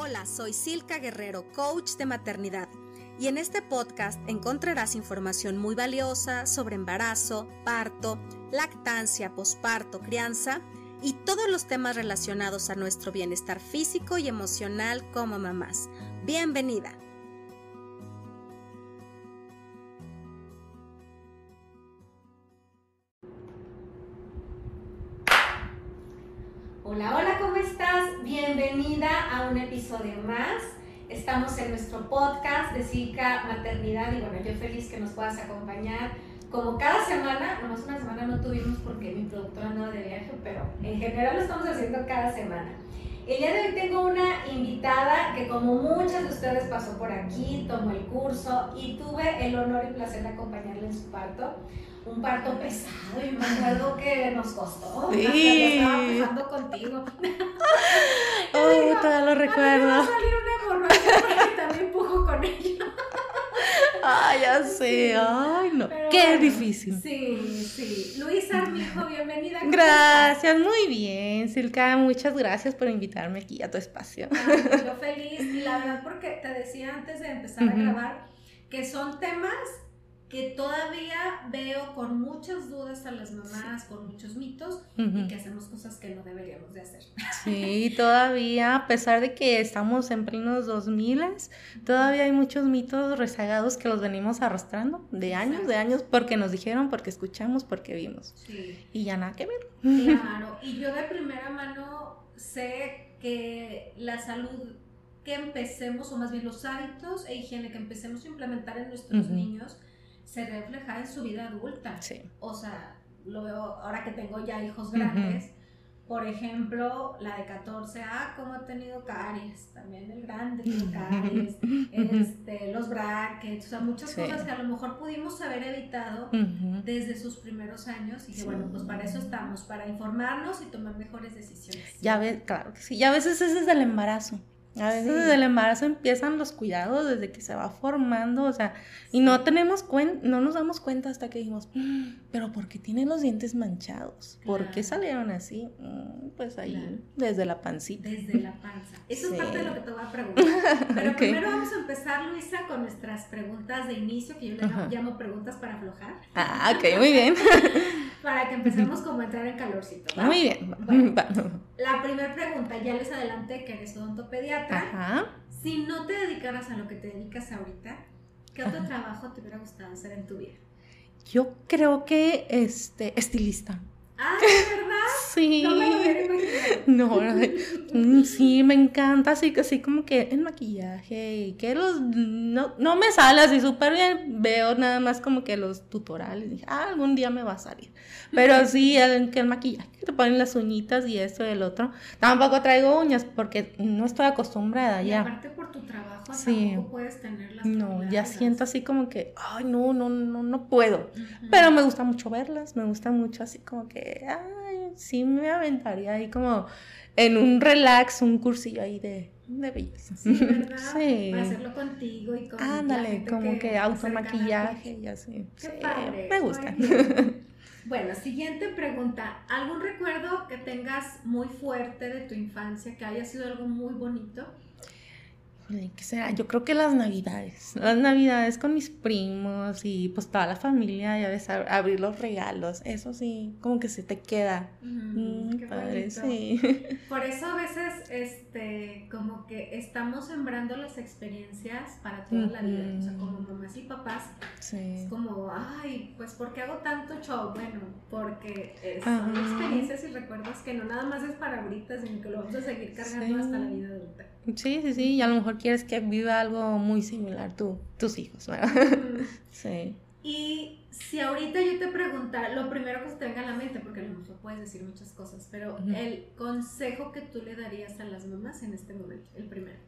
Hola, soy Silka Guerrero, coach de maternidad. Y en este podcast encontrarás información muy valiosa sobre embarazo, parto, lactancia, posparto, crianza y todos los temas relacionados a nuestro bienestar físico y emocional como mamás. Bienvenida. A un episodio más. Estamos en nuestro podcast de Zika Maternidad y bueno, yo feliz que nos puedas acompañar. Como cada semana, nomás una semana no tuvimos porque mi productora andaba de viaje, pero en general lo estamos haciendo cada semana. El día de hoy tengo una invitada que como muchas de ustedes pasó por aquí, tomó el curso y tuve el honor y placer de acompañarle en su parto un parto pesado y me acuerdo que nos costó. Sí. Estaba empezando contigo. Oh, todavía lo recuerdo. Va a salir una hemorragia porque también pujo con ella. Ay, ya sé. Ay, no. Qué difícil. Sí, sí. Luisa, mi hijo, bienvenida. Gracias, muy bien, Silka. Muchas gracias por invitarme aquí a tu espacio. yo feliz. Y la verdad, porque te decía antes de empezar a grabar que son temas que todavía veo con muchas dudas a las mamás, con muchos mitos y que hacemos cosas que no deberíamos de hacer. Sí, todavía, a pesar de que estamos en plenos 2000, todavía hay muchos mitos rezagados que los venimos arrastrando de años, de años, porque nos dijeron, porque escuchamos, porque vimos. Sí. Y ya nada que ver. Claro, y yo de primera mano sé que la salud que empecemos, o más bien los hábitos e higiene que empecemos a implementar en nuestros niños, se refleja en su vida adulta. Sí. O sea, lo veo ahora que tengo ya hijos grandes. Por ejemplo, la de 14, ah, cómo ha tenido caries, también el grande tiene caries, este, los brackets, o sea, muchas cosas que a lo mejor pudimos haber evitado desde sus primeros años y que bueno, pues para eso estamos, para informarnos y tomar mejores decisiones. Ya ves, claro que sí, y a veces es desde el embarazo. A veces desde el embarazo empiezan los cuidados desde que se va formando, o sea, y no tenemos cuenta, no nos damos cuenta hasta que dijimos, mm, pero ¿por qué tienen los dientes manchados? ¿Por qué salieron así? Mm, pues ahí, desde la pancita. Desde la panza. Eso es parte de lo que te voy a preguntar. Pero primero vamos a empezar, Luisa, con nuestras preguntas de inicio, que yo le llamo preguntas para aflojar. Ah, ok, muy bien. para que empecemos como a entrar en calorcito. Muy bien. la primera pregunta, ya les adelanté que eres odontopediatra. Si no te dedicaras a lo que te dedicas ahorita, ¿qué otro trabajo te hubiera gustado hacer en tu vida? Yo creo que este estilista. Ah, ¿verdad? Sí. No me lo hubiera No, mm, sí, me encanta, así, así como que el maquillaje y que los, no, no me sale así súper bien, veo nada más como que los tutoriales, dije, ah, algún día me va a salir, pero sí, el, que el maquillaje, que te ponen las uñitas y esto y el otro, tampoco traigo uñas porque no estoy acostumbrada y ya. aparte por tu trabajo sí. tampoco puedes tenerlas. No, ya siento así como que, ay, no, no, no, no puedo, pero me gusta mucho verlas, me gusta mucho así como que, ay, sí me aventaría ahí como en un relax, un cursillo ahí de, de belleza. Sí, ¿verdad? Sí. Para hacerlo contigo y con Ándale, como que, automaquillaje y así. sí, me gusta. Bueno, siguiente pregunta. ¿Algún recuerdo que tengas muy fuerte de tu infancia, que haya sido algo muy bonito? ¿Qué será? Yo creo que las navidades. Las navidades con mis primos y pues toda la familia, ya ves, abrir los regalos. Eso sí, como que se te queda. Mm, padre, sí. Por eso a veces, este, como que estamos sembrando las experiencias para toda la vida. O sea, como mamás y papás. Es como, ay, pues ¿por qué hago tanto show? Bueno, porque son experiencias y recuerdos que no nada más es para ahorita, sino que lo vamos a seguir cargando hasta la vida adulta. Sí, sí, sí, y a lo mejor quieres que viva algo muy similar tú, tus hijos, ¿verdad? sí. Y si ahorita yo te preguntara, lo primero que se te venga a la mente, porque a lo mejor puedes decir muchas cosas, pero el consejo que tú le darías a las mamás en este momento, el primero.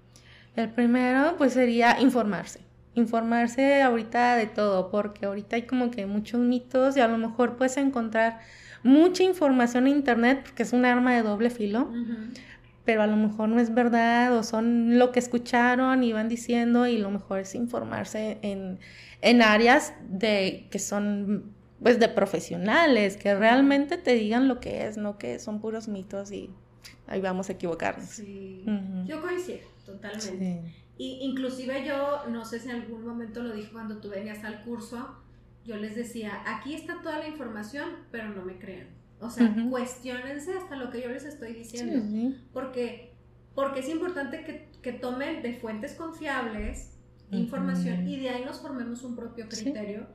El primero, pues sería informarse. Informarse ahorita de todo, porque ahorita hay como que muchos mitos y a lo mejor puedes encontrar mucha información en internet, porque es un arma de doble filo pero a lo mejor no es verdad o son lo que escucharon y van diciendo y lo mejor es informarse en, en áreas de, que son pues de profesionales, que realmente te digan lo que es, no que son puros mitos y ahí vamos a equivocarnos. Sí, yo coincido totalmente. Y inclusive yo, no sé si en algún momento lo dije cuando tú venías al curso, yo les decía, aquí está toda la información, pero no me crean. O sea, cuestionense hasta lo que yo les estoy diciendo. Porque, porque es importante que, que, tomen de fuentes confiables información y de ahí nos formemos un propio criterio,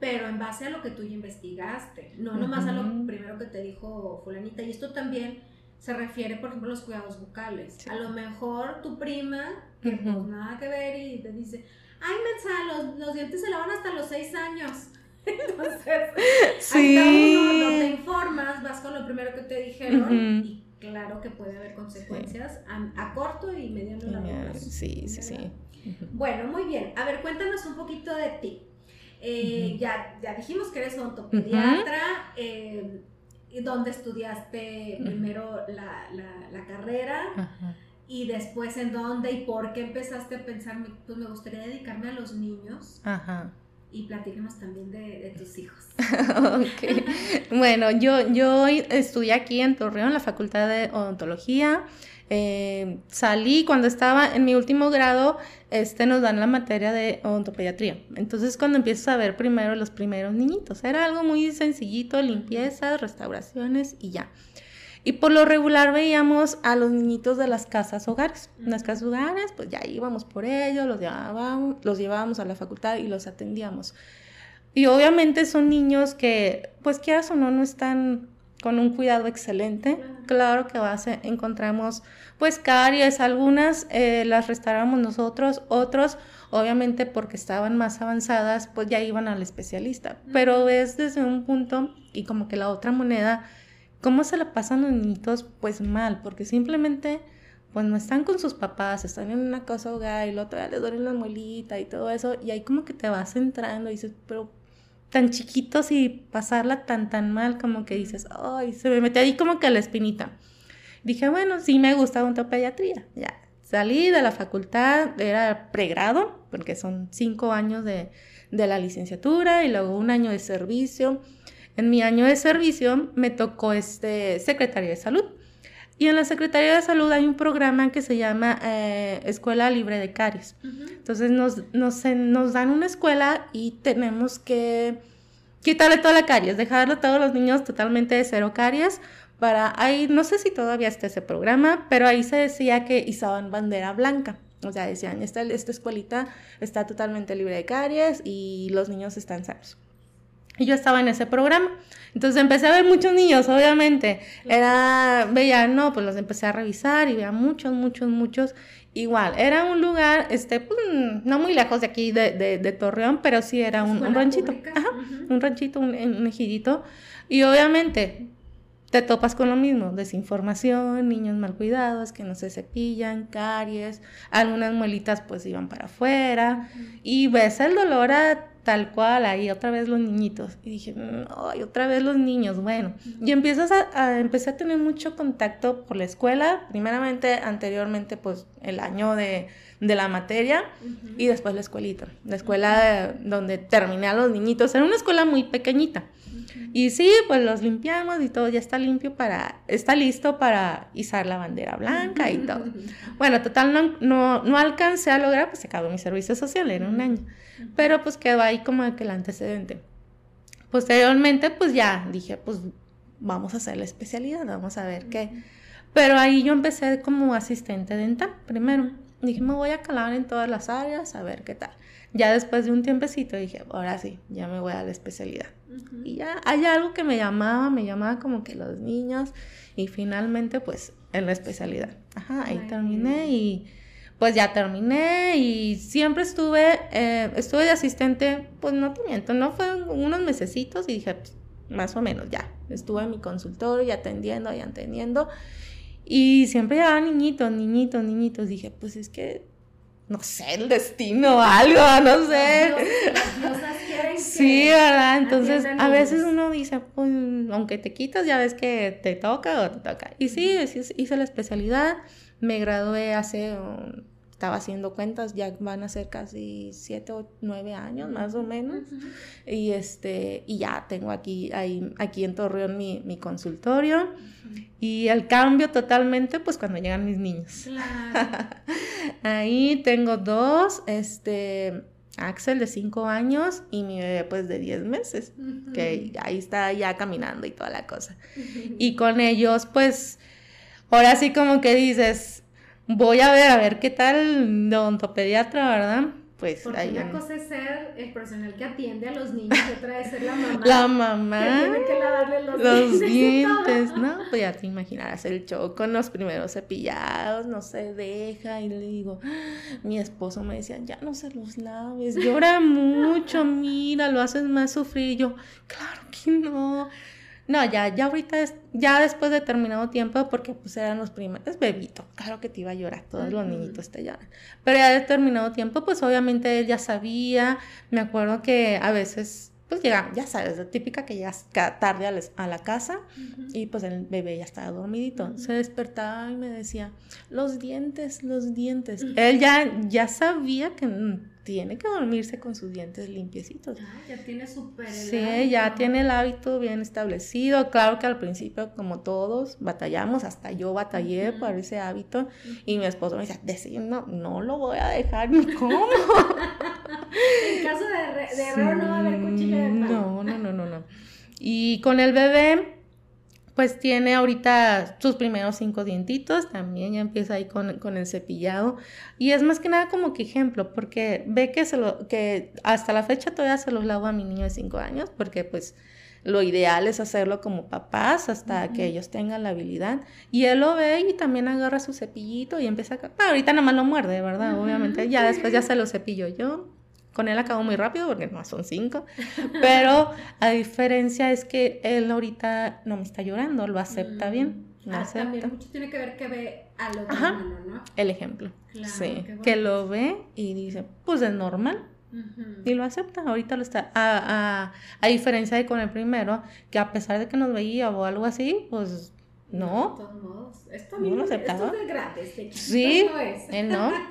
pero en base a lo que tú ya investigaste, no nomás a lo primero que te dijo fulanita. Y esto también se refiere, por ejemplo, a los cuidados bucales. A lo mejor tu prima, que pues nada que ver, y te dice, ay, Mensa, los, los dientes se lavan hasta los seis años. Entonces, sí. hasta uno no te informas, vas con lo primero que te dijeron y claro que puede haber consecuencias a, corto y mediano plazo. Sí, sí, sí. Bueno, muy bien. A ver, cuéntanos un poquito de ti. Eh, ya, ya dijimos que eres odontopediatra. Eh, dónde estudiaste primero la, la, carrera y después en dónde y por qué empezaste a pensar, pues me gustaría dedicarme a los niños. Ajá. Y platícanos también de, tus hijos. bueno, yo, yo estudié aquí en Torreón, la Facultad de Odontología. Eh, salí cuando estaba en mi último grado, este nos dan la materia de odontopediatría. Entonces cuando empiezas a ver primero los primeros niñitos, era algo muy sencillito, limpieza, restauraciones y ya. Y por lo regular veíamos a los niñitos de las casas hogares. En las casas hogares, pues ya íbamos por ellos, los llevábamos, los llevábamos a la facultad y los atendíamos. Y obviamente son niños que, pues quieras o no, no están con un cuidado excelente. Claro que va encontramos pues caries, algunas eh, las restauramos nosotros, otros obviamente porque estaban más avanzadas pues ya iban al especialista. Pero es desde un punto y como que la otra moneda, cómo se la pasan los niñitos pues mal, porque simplemente pues no están con sus papás, están en una casa hogar y luego todavía les duele la muelita y todo eso, y ahí como que te vas entrando y dices, pero tan chiquitos y pasarla tan tan mal como que dices, ay, se me mete ahí como que la espinita. Dije, bueno, sí me gusta odontopediatría. Ya, salí de la facultad, era pregrado, porque son cinco años de, de la licenciatura y luego un año de servicio. En mi año de servicio me tocó este Secretaría de Salud. Y en la Secretaría de Salud hay un programa que se llama eh, Escuela Libre de Caries. Entonces nos, nos, nos, dan una escuela y tenemos que quitarle toda la caries, dejarle a todos los niños totalmente de cero caries. Para ahí, no sé si todavía está ese programa, pero ahí se decía que izaban bandera blanca. O sea, decían, esta, esta escuelita está totalmente libre de caries y los niños están sanos. Y yo estaba en ese programa. Entonces empecé a ver muchos niños, obviamente. Era, veía, no, pues los empecé a revisar y veía muchos, muchos, muchos. Igual, era un lugar, este, pues, no muy lejos de aquí, de, de, Torreón, pero sí era un, ranchito. Ajá, un ranchito, un, un ejidito. Y obviamente, te topas con lo mismo, desinformación, niños mal cuidados que no se cepillan, caries, algunas muelitas pues iban para afuera y ves el dolor a tal cual, ahí otra vez los niñitos. Y dije, ay, otra vez los niños, bueno. Y empiezas a, empecé a tener mucho contacto por la escuela, primeramente, anteriormente, pues el año de, de la materia y después la escuelita, la escuela donde terminé a los niñitos. Era una escuela muy pequeñita. Y sí, pues los limpiamos y todo ya está limpio para, está listo para izar la bandera blanca y todo. Bueno, total, no, no, no alcancé a lograr, pues se acabó mi servicio social, era un año. Pero pues quedó ahí como que el antecedente. Posteriormente, pues ya dije, pues vamos a hacer la especialidad, vamos a ver qué. Pero ahí yo empecé como asistente dental primero. Dije, me voy a calar en todas las áreas, a ver qué tal. Ya después de un tiempecito dije, ahora sí, ya me voy a la especialidad. Y ya hay algo que me llamaba, me llamaba como que los niños y finalmente pues en la especialidad. Ajá, ahí terminé y pues ya terminé y siempre estuve, eh, estuve de asistente, pues no te miento, no fue unos mesecitos y dije, pues, más o menos ya, estuve en mi consultorio y atendiendo y atendiendo. Y siempre llegaban niñitos, niñitos, niñitos, dije, pues es que no sé, el destino o algo, no sé. sí, ¿verdad? Entonces, a veces uno dice, pues, aunque te quitas, ya ves que te toca o te toca. Y sí, hice la especialidad, me gradué hace estaba haciendo cuentas, ya van a ser casi siete o nueve años más o menos. Y este, y ya tengo aquí, ahí, aquí en Torreón mi, mi consultorio. Y el cambio totalmente, pues cuando llegan mis niños. Claro. ahí tengo dos, este, Axel de cinco años y mi bebé pues de 10 meses, que ahí está ya caminando y toda la cosa. Y con ellos pues, ahora sí como que dices, voy a ver, a ver qué tal de odontopediatra, ¿verdad? Pues Porque una cosa es ser el personal que atiende a los niños y otra es ser la mamá. La mamá. Que tiene que lavarle los, los dientes. ¿no? Pues ya te imaginarás el show con los primeros cepillados, no se deja. Y le digo, mi esposo me decía, ya no se los laves, llora mucho, mira, lo haces más sufrir. Y yo, claro que no. No, ya, ya ahorita, es, ya después de determinado tiempo, porque pues eran los primeros, es bebito, claro que te iba a llorar, todos los niñitos te lloran. Pero ya de determinado tiempo, pues obviamente él ya sabía, me acuerdo que a veces, pues llega, ya sabes, la típica que llegas tarde a, la casa y pues el bebé ya estaba dormidito. Se despertaba y me decía, los dientes, los dientes. Él ya, ya sabía que tiene que dormirse con sus dientes limpiecitos. Ah, ya tiene súper Sí, ya tiene el hábito bien establecido. Claro que al principio, como todos, batallamos, hasta yo batallé por ese hábito. Y mi esposo me decía, no, no lo voy a dejar ni cómo. en caso de, de error no va a haber cuchillo de No, no, no, no, no. Y con el bebé, pues tiene ahorita sus primeros cinco dientitos, también ya empieza ahí con, con, el cepillado. Y es más que nada como que ejemplo, porque ve que, se lo, que hasta la fecha todavía se los lavo a mi niño de cinco años, porque pues lo ideal es hacerlo como papás hasta que ellos tengan la habilidad. Y él lo ve y también agarra su cepillito y empieza a... ahorita nada más lo muerde, ¿verdad? Obviamente, ya después ya se lo cepillo yo. Con él acabo muy rápido porque no son cinco. Pero a diferencia es que él ahorita no me está llorando, lo acepta bien. Lo ah, acepta. también mucho tiene que ver que ve a lo ¿no? El ejemplo. sí. Que lo ve y dice, pues es normal. Y lo acepta, ahorita lo está. A, a, a, diferencia de con el primero, que a pesar de que nos veía o algo así, pues no. De todos modos, esto, no lo aceptaba. Esto es de gratis, de sí, no es. Él no.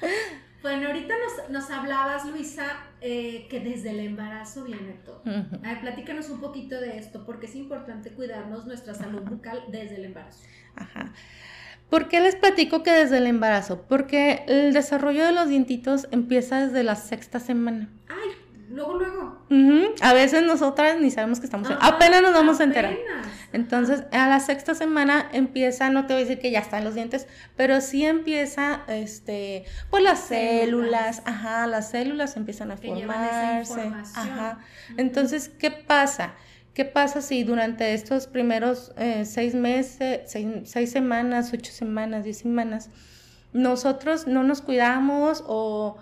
Bueno, ahorita nos, nos hablabas, Luisa, eh, que desde el embarazo viene todo. A ver, platícanos un poquito de esto, porque es importante cuidarnos nuestra salud bucal desde el embarazo. Ajá. ¿Por qué les platico que desde el embarazo? Porque el desarrollo de los dientitos empieza desde la sexta semana. Ay, luego, luego. A veces nosotras ni sabemos que estamos... apenas nos vamos a enterar. Entonces, a la sexta semana empieza, no te voy a decir que ya están los dientes, pero sí empieza, este, pues las células, ajá, las células empiezan a formarse. Ajá. Entonces, ¿qué pasa? ¿Qué pasa si durante estos primeros eh, seis meses, seis, seis, semanas, ocho semanas, diez semanas, nosotros no nos cuidamos o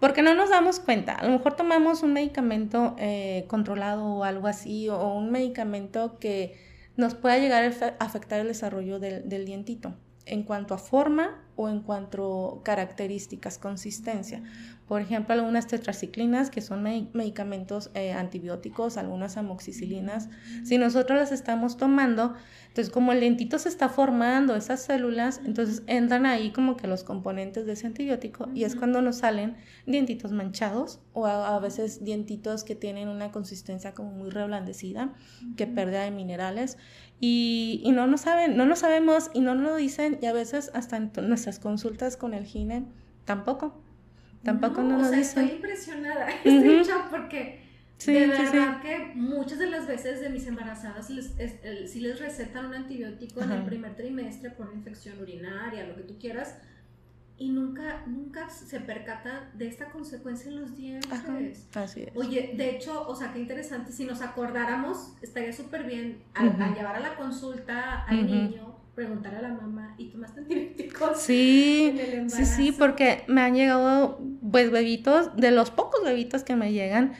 porque no nos damos cuenta. A lo mejor tomamos un medicamento eh, controlado o algo así, o un medicamento que nos pueda llegar a afectar el desarrollo del, del dientito en cuanto a forma o en cuanto a características, consistencia. Por ejemplo, algunas tetraciclinas, que son medicamentos eh, antibióticos, algunas amoxicilinas, si nosotros las estamos tomando, entonces como el dientito se está formando, esas células, entonces entran ahí como que los componentes de ese antibiótico y es cuando nos salen dientitos manchados o a, veces dientitos que tienen una consistencia como muy reblandecida, que pérdida de minerales. Y, y, no lo saben, no lo sabemos y no nos lo dicen y a veces hasta en nuestras consultas con el GINE tampoco. Tampoco no, nos o sea, Estoy impresionada, estoy uh porque de verdad que muchas de las veces de mis embarazadas les, si les recetan un antibiótico en el primer trimestre por una infección urinaria, lo que tú quieras, y nunca, nunca se percata de esta consecuencia en los dientes. así es. Oye, de hecho, o sea, qué interesante, si nos acordáramos, estaría súper bien al, llevar a la consulta al niño, preguntar a la mamá, ¿y tomaste antibióticos? Sí, sí, sí, porque me han llegado, pues, bebitos, de los pocos bebitos que me llegan,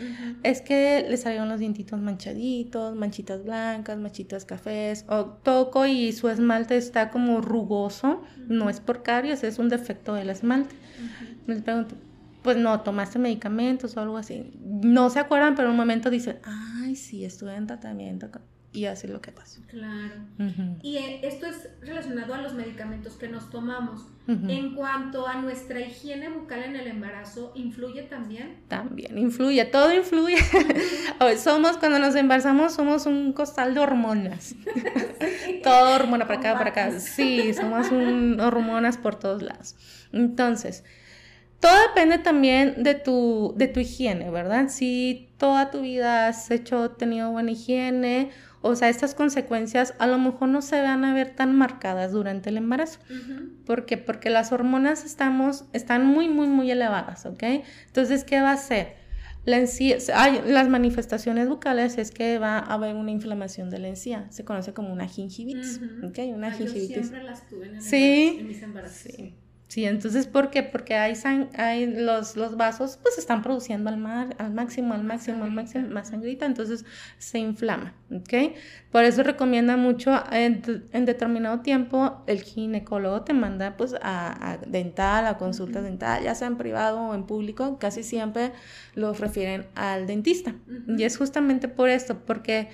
es que les salieron los dientitos manchaditos, manchitas blancas, manchitas cafés, o toco y su esmalte está como rugoso, no es por caries, es un defecto del esmalte. Les pregunto, pues no, tomaste medicamentos o algo así. No se acuerdan, pero en un momento dicen, ay, sí, estuve en tratamiento y así es lo que pasa. Claro. Y eh, esto es relacionado a los medicamentos que nos tomamos. En cuanto a nuestra higiene bucal en el embarazo, ¿influye también? También influye, todo influye. somos, cuando nos embarazamos, somos un costal de hormonas. todo hormona para acá, para acá. Sí, somos un, hormonas por todos lados. Entonces, todo depende también de tu, de tu higiene, ¿verdad? Si toda tu vida has hecho, tenido buena higiene, o sea, estas consecuencias a lo mejor no se van a ver tan marcadas durante el embarazo. ¿Por qué? Porque las hormonas estamos, están muy, muy, muy elevadas, ¿ok? Entonces, ¿qué va a hacer? La encía, hay, las manifestaciones bucales es que va a haber una inflamación de la encía, se conoce como una gingivitis, ¿ok? Una gingivitis. Yo siempre las tuve en, el ¿Sí? en mis embarazos. Sí. Sí, entonces, ¿por qué? Porque hay, hay los, los vasos, pues están produciendo al, mar, al máximo, al máximo, al máximo, más sangrita, entonces se inflama, ¿ok? Por eso recomienda mucho en, determinado tiempo el ginecólogo te manda pues a, dental, a consulta dental, ya sea en privado o en público, casi siempre los refieren al dentista. Y es justamente por esto, porque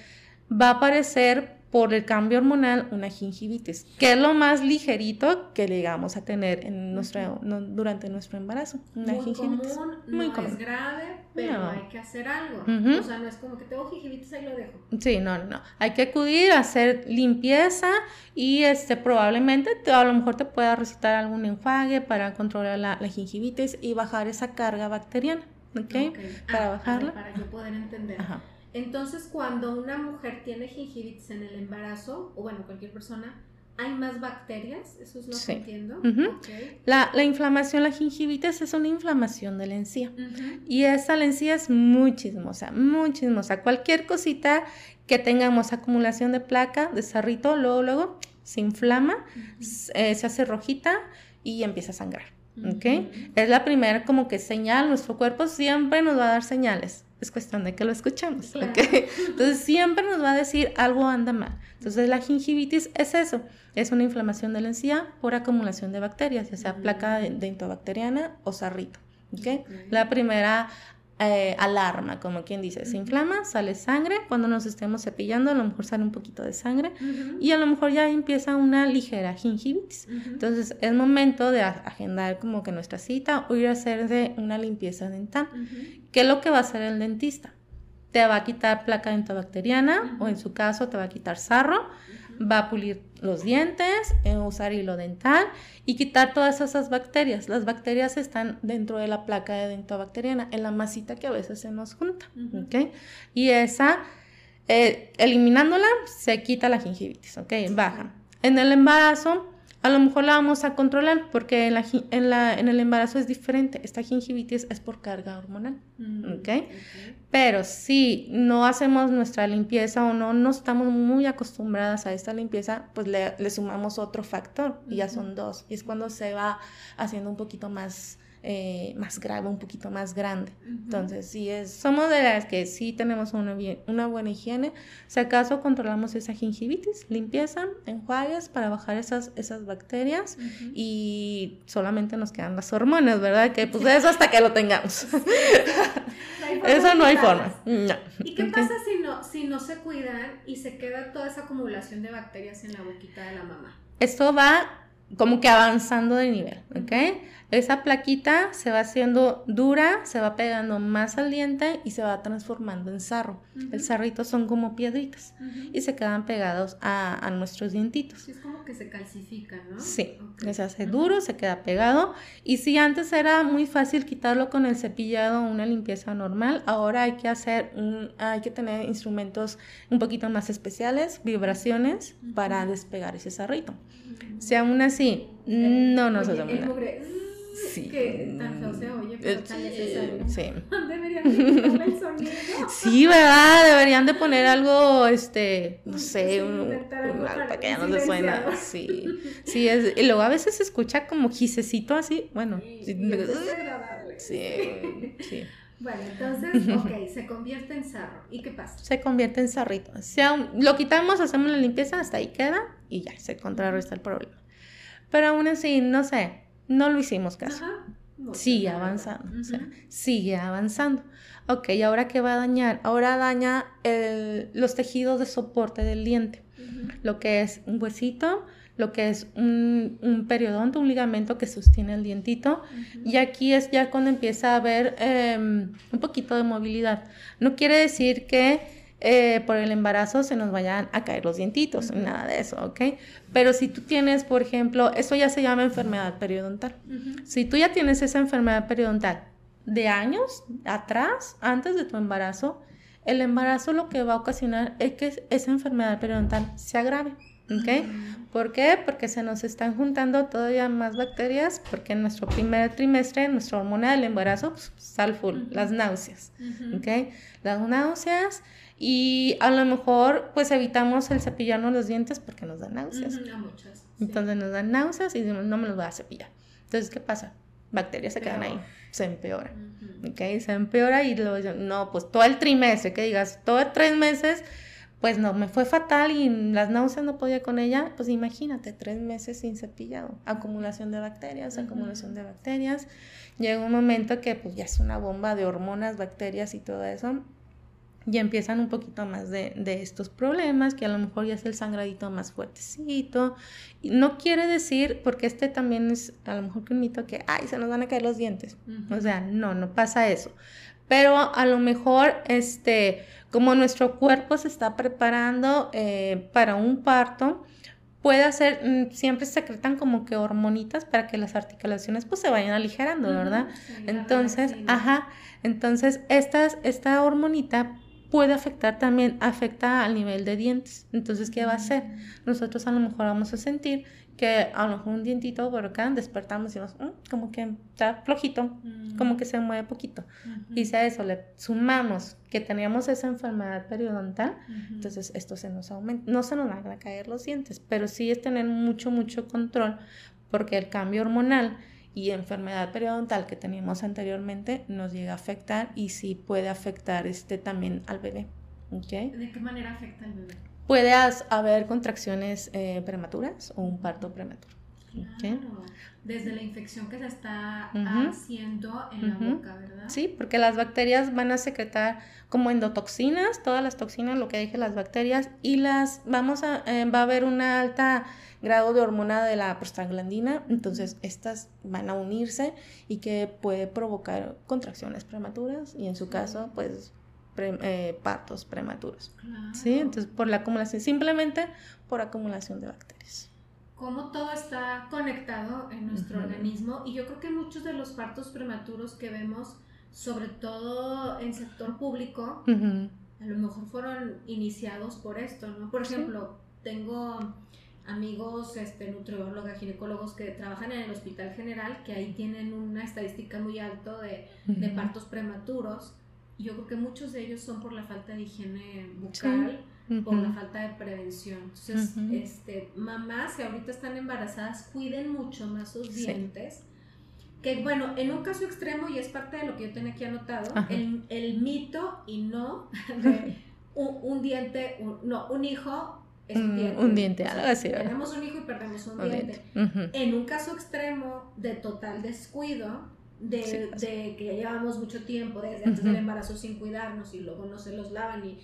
va a aparecer por el cambio hormonal una gingivitis, que es lo más ligerito que llegamos a tener en nuestro, durante nuestro embarazo. Una muy gingivitis. Común, muy no es grave, pero hay que hacer algo. O sea, no es como que tengo gingivitis, ahí lo dejo. Sí, no, no. Hay que acudir a hacer limpieza y este, probablemente a lo mejor te pueda recitar algún enjuague para controlar la, gingivitis y bajar esa carga bacteriana. ¿Ok? okay. Para ah, bajarla. para yo poder entender. Ajá. Entonces, cuando una mujer tiene gingivitis en el embarazo, o bueno, cualquier persona, ¿hay más bacterias? Eso es lo que entiendo. la, inflamación, la gingivitis es una inflamación de la encía. Y esa la encía es muy chismosa, muy chismosa. Cualquier cosita que tengamos acumulación de placa, de sarrito, luego, luego se inflama, eh, se hace rojita y empieza a sangrar. Es la primera como que señal, nuestro cuerpo siempre nos va a dar señales es cuestión de que lo escuchemos, Entonces siempre nos va a decir algo anda mal. Entonces la gingivitis es eso, es una inflamación de la encía por acumulación de bacterias, ya sea placa dentobacteriana o sarrito, ¿okay? La primera eh, alarma, como quien dice, se inflama, sale sangre, cuando nos estemos cepillando a lo mejor sale un poquito de sangre. Y a lo mejor ya empieza una ligera gingivitis. Entonces es momento de agendar como que nuestra cita o ir a hacer de una limpieza dental. ¿Qué es lo que va a hacer el dentista? Te va a quitar placa dentobacteriana o en su caso te va a quitar sarro va a pulir los dientes, eh, usar hilo dental y quitar todas esas bacterias. Las bacterias están dentro de la placa de dentobacteriana, en la masita que a veces se nos junta. Y esa, eh, eliminándola, se quita la gingivitis, ¿ok? Baja. En el embarazo, a lo mejor la vamos a controlar porque en, la, en, la, en el embarazo es diferente. Esta gingivitis es por carga hormonal. Mm, ¿okay? Pero si no hacemos nuestra limpieza o no, no estamos muy acostumbradas a esta limpieza, pues le, le sumamos otro factor y ya son dos. Y es cuando se va haciendo un poquito más eh, más grave, un poquito más grande. Entonces, si es, somos de las que sí tenemos una, una buena higiene, si acaso controlamos esa gingivitis, limpieza, enjuagues para bajar esas, esas bacterias y solamente nos quedan las hormonas, ¿verdad? Que pues eso hasta que lo tengamos. eso no hay forma. ¿Y qué pasa si no, si no se cuidan y se queda toda esa acumulación de bacterias en la boquita de la mamá? Esto va como que avanzando de nivel, ¿ok? Esa plaquita se va haciendo dura, se va pegando más al diente y se va transformando en sarro. El sarrito son como piedritas y se quedan pegados a, nuestros dientitos. es como que se calcifica, ¿no? Sí, se hace duro, se queda pegado. Y si antes era muy fácil quitarlo con el cepillado o una limpieza normal, ahora hay que hacer, hay que tener instrumentos un poquito más especiales, vibraciones, para despegar ese sarrito. Si aún así no nos hacemos nada. Sí. Que tan feo se oye, pero tan necesario. Sí. Deberían de el sonido. Sí, ¿verdad? Deberían de poner algo, este, no sé, un, algo para que ya no se suena. Sí. Sí, es, y luego a veces se escucha como gisecito así, bueno. Sí, es Sí, sí. Bueno, entonces, ok, se convierte en sarro. ¿Y qué pasa? Se convierte en sarrito. Si lo quitamos, hacemos la limpieza, hasta ahí queda y ya, se contrarresta el problema. Pero aún así, no sé, no lo hicimos caso. sigue avanzando, o sea, sigue avanzando. Ok, ¿y ahora qué va a dañar? Ahora daña los tejidos de soporte del diente, lo que es un huesito, lo que es un, periodonto, un ligamento que sostiene el dientito. Y aquí es ya cuando empieza a haber em, un poquito de movilidad. No quiere decir que eh, por el embarazo se nos vayan a caer los dientitos, nada de eso, ¿ok? Pero si tú tienes, por ejemplo, eso ya se llama enfermedad periodontal. Si tú ya tienes esa enfermedad periodontal de años atrás, antes de tu embarazo, el embarazo lo que va a ocasionar es que esa enfermedad periodontal se agrave. ¿Ok? ¿Por qué? Porque se nos están juntando todavía más bacterias, porque en nuestro primer trimestre, nuestra hormona del embarazo, pues, sal full, las náuseas. ¿Ok? Las náuseas y a lo mejor pues evitamos el cepillarnos los dientes porque nos dan náuseas. Entonces nos dan náuseas y no me los voy a cepillar. Entonces, ¿qué pasa? Bacterias se quedan ahí, se empeora. ¿Ok? Se empeora y luego, no, pues todo el trimestre, que digas, todo tres meses, pues no, me fue fatal y las náuseas no podía con ella, pues imagínate, tres meses sin cepillado, acumulación de bacterias, acumulación de bacterias. Llega un momento que pues ya es una bomba de hormonas, bacterias y todo eso, y empiezan un poquito más de, estos problemas, que a lo mejor ya es el sangradito más fuertecito. Y no quiere decir, porque este también es a lo mejor que un mito que, ay, se nos van a caer los dientes. O sea, no, no pasa eso. Pero a lo mejor, este, como nuestro cuerpo se está preparando eh, para un parto, puede hacer, mm, siempre secretan como que hormonitas para que las articulaciones pues se vayan aligerando, ¿verdad? entonces, ajá, entonces estas, esta hormonita puede afectar también, afecta al nivel de dientes. Entonces, ¿qué va a hacer? Nosotros a lo mejor vamos a sentir que a lo mejor un dientito por acá despertamos y nos, mm, como que está flojito, como que se mueve poquito. Y si a eso le sumamos que teníamos esa enfermedad periodontal, entonces esto se nos aumenta. No se nos van a caer los dientes, pero sí es tener mucho, mucho control porque el cambio hormonal y enfermedad periodontal que teníamos anteriormente nos llega a afectar y sí puede afectar este también al bebé. ¿Okay? ¿De qué manera afecta al bebé? Puede haber contracciones eh, prematuras o un parto prematuro. Claro. Desde la infección que se está haciendo en la boca, ¿verdad? Sí, porque las bacterias van a secretar como endotoxinas, todas las toxinas, lo que dije, las bacterias, y las vamos a, eh, va a haber una alta grado de hormona de la prostaglandina, entonces estas van a unirse y que puede provocar contracciones prematuras y en su caso, pues eh, partos prematuros. ¿Sí? Entonces, por la acumulación, simplemente por acumulación de bacterias. Cómo todo está conectado en nuestro organismo y yo creo que muchos de los partos prematuros que vemos, sobre todo en sector público, a lo mejor fueron iniciados por esto, ¿no? Por ejemplo, tengo amigos este, nutriólogos, ginecólogos que trabajan en el Hospital General, que ahí tienen una estadística muy alta de, de partos prematuros. Yo creo que muchos de ellos son por la falta de higiene bucal, por la falta de prevención. Entonces, este, mamás que ahorita están embarazadas, cuiden mucho más sus dientes. Que bueno, en un caso extremo, y es parte de lo que yo tenía aquí anotado, el, el, mito y no de un, un diente, no, un hijo un diente, algo así. Tenemos un hijo y perdemos un, diente. En un caso extremo de total descuido, de, de, que ya llevamos mucho tiempo desde antes del embarazo sin cuidarnos y luego no se los lavan y,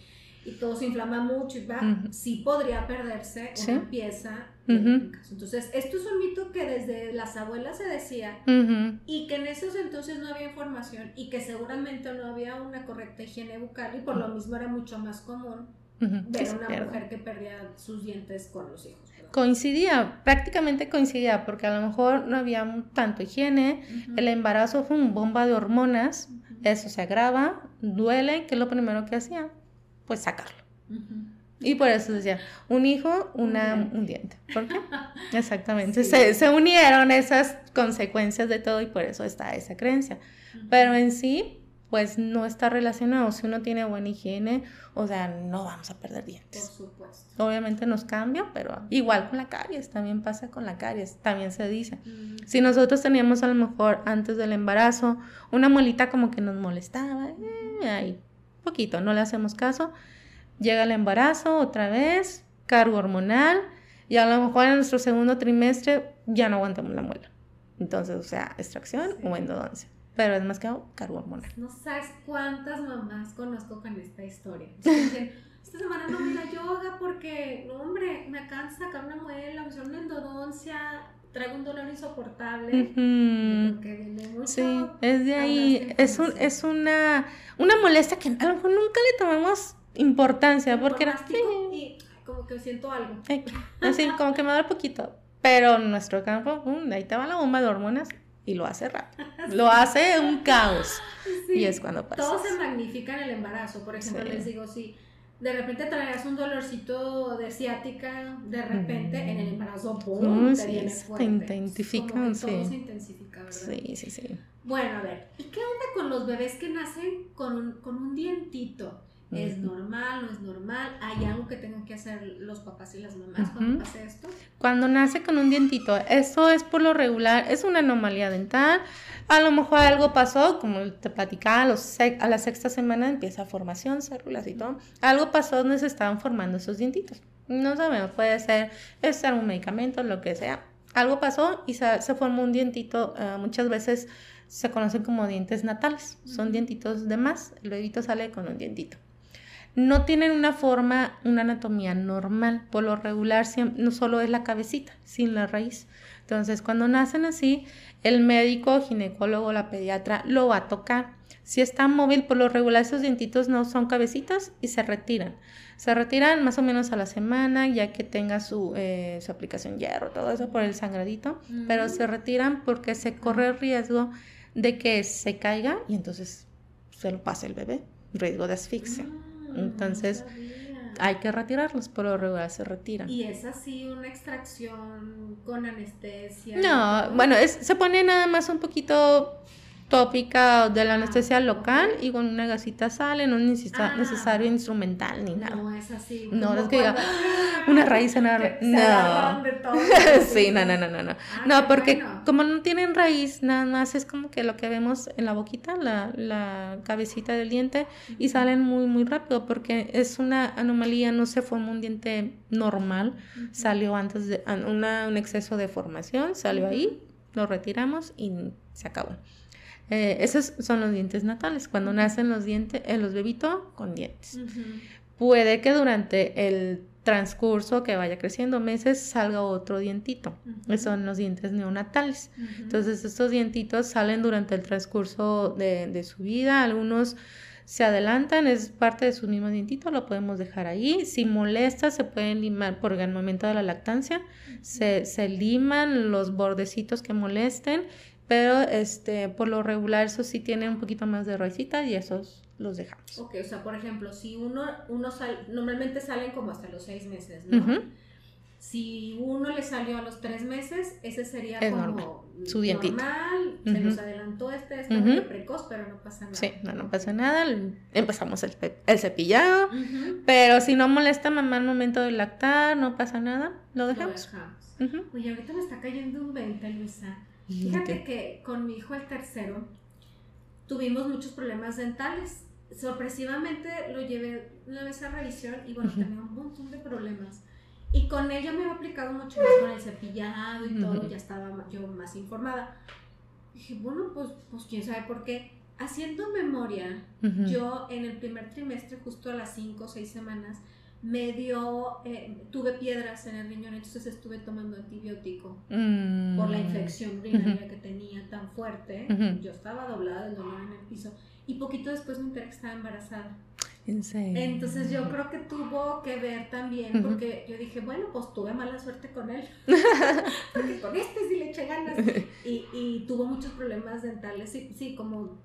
y todo se inflama mucho y va, sí podría perderse una pieza. Entonces, esto es un mito que desde las abuelas se decía y que en esos entonces no había información y que seguramente no había una correcta higiene bucal y por lo mismo era mucho más común ver a una mujer que perdía sus dientes con los hijos. Coincidía, prácticamente coincidía, porque a lo mejor no había tanto higiene, el embarazo fue una bomba de hormonas, eso se agrava, duele, ¿qué es lo primero que hacía? Pues sacarlo. Y por eso decía, un hijo, una, un diente. ¿Por qué? Exactamente. Se, se, unieron esas consecuencias de todo y por eso está esa creencia. Pero en sí, pues no está relacionado. Si uno tiene buena higiene, o sea, no vamos a perder dientes. Por supuesto. Obviamente nos cambia, pero igual con la caries, también pasa con la caries, también se dice. Si nosotros teníamos a lo mejor antes del embarazo una muelita como que nos molestaba, eh, ahí, poquito, no le hacemos caso, llega el embarazo otra vez, cargo hormonal, y a lo mejor en nuestro segundo trimestre ya no aguantamos la muela Entonces, o sea, extracción o endodoncia. Pero es más que. No sabes cuántas mamás conozco con esta historia. Dicen, esta semana no voy a yoga porque, no, hombre, me acaban de sacar una muela, me hicieron una endodoncia, traigo un dolor insoportable. viene mucho sí, es de ahí. Es, un, es una, una molestia que a lo mejor nunca le tomamos importancia porque era... Y como que siento algo. así, como que me da poquito. Pero nuestro campo, ahí te va la bomba de hormonas y lo hace rápido. Lo hace un caos. Y es cuando pasa. Todo se magnifica en el embarazo. Por ejemplo, les digo, si de repente traías un dolorcito de ciática, de repente en el embarazo, ¡pum! te viene fuerte. Se intensifica, sí. Todo se intensifica, ¿verdad? Sí, sí, sí. Bueno, a ver, ¿y qué onda con los bebés que nacen con un, con un dientito? ¿Es normal? ¿No es normal? ¿Hay algo que tengan que hacer los papás y las mamás cuando pase esto? Cuando nace con un dientito, eso es por lo regular, es una anomalía dental. A lo mejor algo pasó, como te platicaba, a, los a la sexta semana empieza formación, células y todo. Algo pasó donde se estaban formando esos dientitos. No sabemos, puede ser, es un medicamento, lo que sea. Algo pasó y se, se formó un dientito, eh, muchas veces se conocen como dientes natales. Son dientitos de más, el bebito sale con un dientito no tienen una forma, una anatomía normal. Por lo regular, no solo es la cabecita, sin la raíz. Entonces, cuando nacen así, el médico, ginecólogo, la pediatra lo va a tocar. Si está móvil, por lo regular esos dientitos no son cabecitas y se retiran. Se retiran más o menos a la semana, ya que tenga su, eh, su aplicación hierro, todo eso por el sangradito, pero se retiran porque se corre el riesgo de que se caiga y entonces se lo pase el bebé, riesgo de asfixia. Ah. Entonces, hay que retirarlos, por lo regular se retiran. ¿Y es así una extracción con anestesia? No, bueno, es, se pone nada más un poquito tópica de la anestesia local y con una gasita sale, no es ah. necesario instrumental ni nada. No es así. No, es que diga, una raíz enorme. No. sí, no, no, no, no. No, ah, no porque como no tienen raíz, nada más es como que lo que vemos en la boquita, la, la cabecita del diente, y salen muy, muy rápido porque es una anomalía, no se forma un diente normal, salió antes de una, un exceso de formación, salió ahí, lo retiramos y se acabó. Eh, esos son los dientes natales, cuando nacen los dientes, eh, los bebitos con dientes. Puede que durante el transcurso que vaya creciendo meses salga otro dientito. Esos son los dientes neonatales. Entonces estos dientitos salen durante el transcurso de, su vida. Algunos se adelantan, es parte de su mismo dientito, lo podemos dejar ahí. Si molesta, se pueden limar por el momento de la lactancia. se, se liman los bordecitos que molesten pero este, por lo regular, eso sí tiene un poquito más de raicita y esos los dejamos. Ok, o sea, por ejemplo, si uno, uno sal, normalmente salen como hasta los seis meses, ¿no? Si uno le salió a los tres meses, ese sería como su dientito. normal, se nos adelantó este, este uh precoz, pero no pasa nada. Sí, no, no pasa nada, empezamos el, el cepillado, pero si no molesta mamá al momento de lactar, no pasa nada, lo dejamos. Lo dejamos. Oye, ahorita me está cayendo un 20, Luisa. Fíjate que con mi hijo el tercero tuvimos muchos problemas dentales. Sorpresivamente lo llevé una vez a revisión y bueno, tenía un montón de problemas. Y con ella me había aplicado mucho más con el cepillado y todo, ya estaba yo más informada. dije, bueno, pues, pues quién sabe por qué. Haciendo memoria, yo en el primer trimestre, justo a las 5 o 6 semanas, me dio, eh, tuve piedras en el riñón, entonces estuve tomando antibiótico mm. por la infección urinaria que tenía tan fuerte. Yo estaba doblada del dolor en el piso y poquito después me enteré que estaba embarazada. Entonces yo creo que tuvo que ver también, porque yo dije, bueno, pues tuve mala suerte con él, porque con este sí le eché ganas. Y, y tuvo muchos problemas dentales, sí, sí como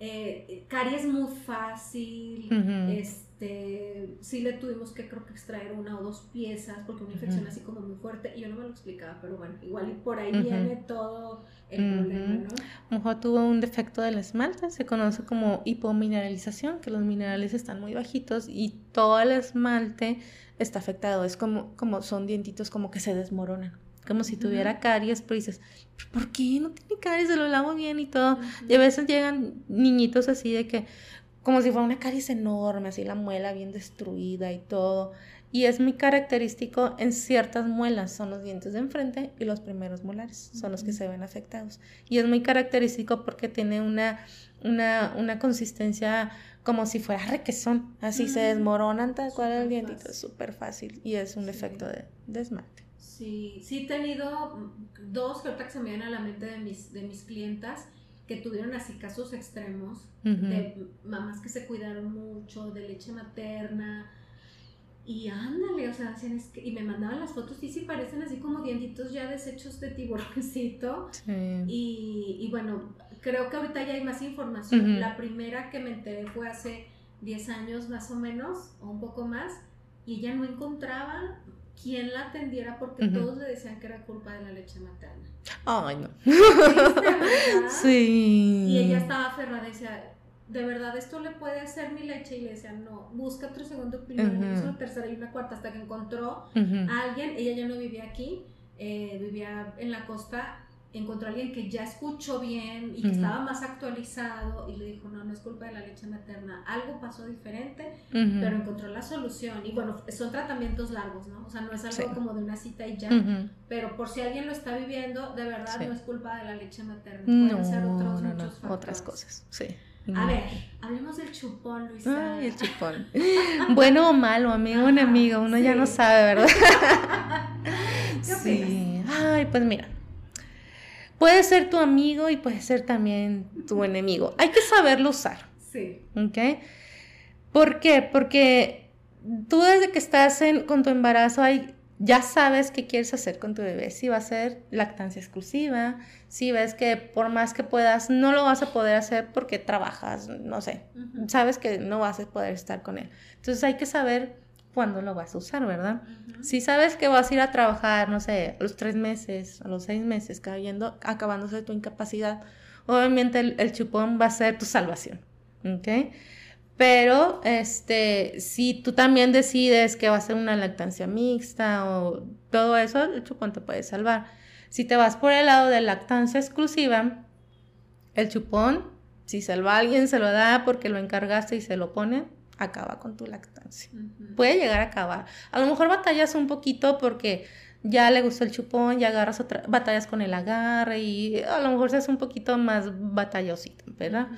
eh, caries muy fácil, este, sí le tuvimos que creo que extraer una o dos piezas porque una infección así como muy fuerte y yo no me lo explicaba, pero bueno, igual y por ahí viene todo el problema, ¿no? Mejor tuvo un defecto del esmalte, se conoce como hipomineralización, que los minerales están muy bajitos y todo el esmalte está afectado, es como, como son dientitos como que se desmoronan como si tuviera caries, pero dices, ¿por qué no tiene caries? Se lo lavo bien y todo. Y a veces llegan niñitos así de que, como si fuera una caries enorme, así la muela bien destruida y todo. y es muy característico en ciertas muelas, son los dientes de enfrente y los primeros molares, son los que se ven afectados. Y es muy característico porque tiene una, una, una consistencia como si fuera requesón, así se desmoronan tal cual el dientito, es súper fácil y es un efecto de, de esmalte. Sí, sí he tenido dos que ahorita que se me vienen a la mente de mis, de mis clientas que tuvieron así casos extremos de mamás que se cuidaron mucho, de leche materna, y ándale, o sea, y me mandaban las fotos y sí parecen así como dientitos ya deshechos de tiburoncito. Y, y, bueno, creo que ahorita ya hay más información. La primera que me enteré fue hace 10 años más o menos, o un poco más, y ella no encontraba quién la atendiera porque todos le decían que era culpa de la leche materna. Ay, no. sí. Y ella estaba aferrada y decía, de verdad esto le puede hacer mi leche y le decía, no, busca otra segunda opinión, una tercera y una cuarta hasta que encontró a alguien, ella ya no vivía aquí, eh, vivía en la costa, encontró a alguien que ya escuchó bien y que estaba más actualizado y le dijo, no, no es culpa de la leche materna, algo pasó diferente, pero encontró la solución y bueno, son tratamientos largos, ¿no? O sea, no es algo como de una cita y ya, pero por si alguien lo está viviendo, de verdad no es culpa de la leche materna, pueden ser otros, muchos otras cosas, sí. A ver, hablemos del chupón, Luisa. Ay, el chupón. bueno o malo, amigo o enemigo, uno ya no sabe, ¿verdad? sí. Ay, pues mira. Puede ser tu amigo y puede ser también tu enemigo. Hay que saberlo usar. Sí. ¿Ok? ¿Por qué? Porque tú desde que estás en, con tu embarazo hay ya sabes qué quieres hacer con tu bebé, si va a ser lactancia exclusiva, si ves que por más que puedas no lo vas a poder hacer porque trabajas, no sé, sabes que no vas a poder estar con él. Entonces hay que saber cuándo lo vas a usar, ¿verdad? Si sabes que vas a ir a trabajar, no sé, a los tres meses, a los seis meses, cayendo, acabándose tu incapacidad, obviamente el, el chupón va a ser tu salvación, ¿ok? Pero este, si tú también decides que va a ser una lactancia mixta o todo eso, el chupón te puede salvar. Si te vas por el lado de lactancia exclusiva, el chupón, si salva a alguien, se lo da porque lo encargaste y se lo pone, acaba con tu lactancia. Puede llegar a acabar. A lo mejor batallas un poquito porque ya le gustó el chupón, ya agarras otra, batallas con el agarre y a lo mejor se hace un poquito más batallosito, ¿verdad?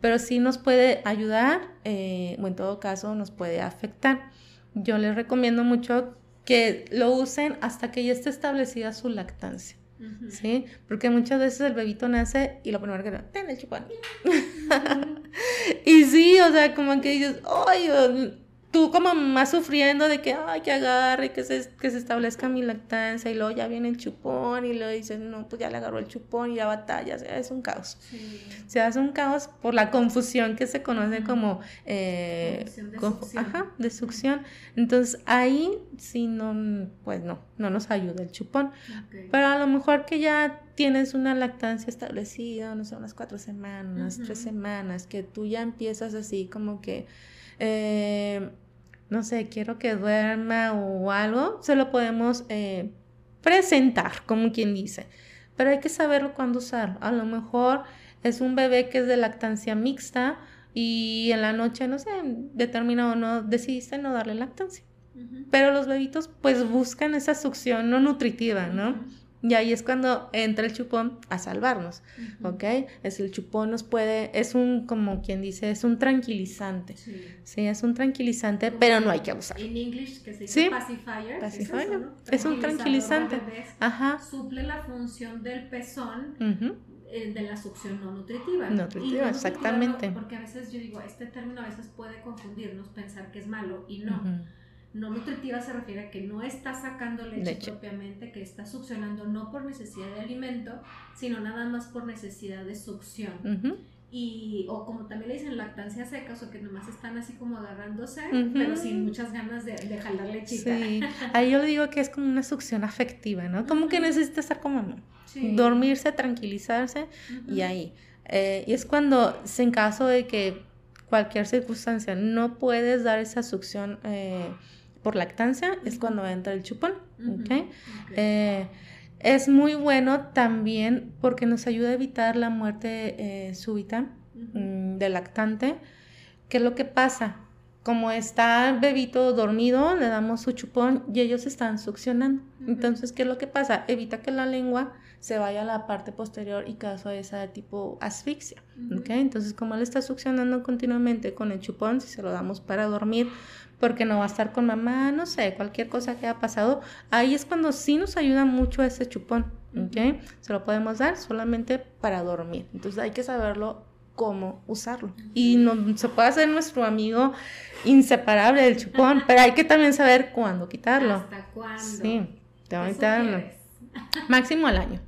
Pero sí nos puede ayudar eh, o en todo caso nos puede afectar. Yo les recomiendo mucho que lo usen hasta que ya esté establecida su lactancia. ¿Sí? Porque muchas veces el bebito nace y lo primero que ten el chupón. y sí, o sea, como que dices, ay, tú como más sufriendo de que, ay, que agarre, que se, que se establezca mi lactancia y luego ya viene el chupón y luego dices, no, pues ya le agarró el chupón y ya batalla, o sea, es un caos. Se hace un caos por la confusión que se conoce como... Eh, de, succión. Ajá, de succión. Entonces ahí sí no, pues no, no nos ayuda el chupón. Pero a lo mejor que ya tienes una lactancia establecida, no sé, unas cuatro semanas, tres semanas, que tú ya empiezas así como que eh, no sé, quiero que duerma o algo, se lo podemos eh, presentar, como quien dice. Pero hay que saber cuándo usar. A lo mejor es un bebé que es de lactancia mixta y en la noche, no sé, determinado no, decidiste no darle lactancia. Pero los bebitos pues buscan esa succión no nutritiva, ¿no? Y ahí es cuando entra el chupón a salvarnos, ¿ok? Es el chupón nos puede, es un, como quien dice, es un tranquilizante. Sí, es un tranquilizante, pero no hay que abusar. En inglés, que se dice pacifier. Pacifier. Es, un tranquilizante. Ajá. Suple la función del pezón. Eh, de la succión no nutritiva. Nutritiva, exactamente. porque a veces yo digo, este término a veces puede confundirnos, pensar que es malo y no no nutritiva se refiere a que no está sacando leche, propiamente, que está succionando no por necesidad de alimento, sino nada más por necesidad de succión. Y, o como también le dicen lactancia seca, o que nomás están así como agarrándose, pero sin muchas ganas de, de jalar lechita. Sí, ahí yo le digo que es como una succión afectiva, ¿no? Como que necesita estar como dormirse, tranquilizarse y ahí. Eh, y es cuando, en caso de que cualquier circunstancia no puedes dar esa succión eh, por lactancia es cuando entra el chupón. Eh, es muy bueno también porque nos ayuda a evitar la muerte eh, súbita mm, del lactante. ¿Qué es lo que pasa? como está el bebito dormido, le damos su chupón y ellos están succionando. Entonces, ¿qué es lo que pasa? Evita que la lengua se vaya a la parte posterior y causa esa tipo asfixia. Entonces, como él está succionando continuamente con el chupón, si se lo damos para dormir, porque no va a estar con mamá, no sé, cualquier cosa que haya pasado, ahí es cuando sí nos ayuda mucho ese chupón. ¿ok? Se lo podemos dar solamente para dormir. Entonces, hay que saberlo cómo usarlo. Y no, se puede hacer nuestro amigo inseparable del chupón, pero hay que también saber cuándo quitarlo. ¿Hasta cuándo? Sí, te quitarlo. Máximo al año.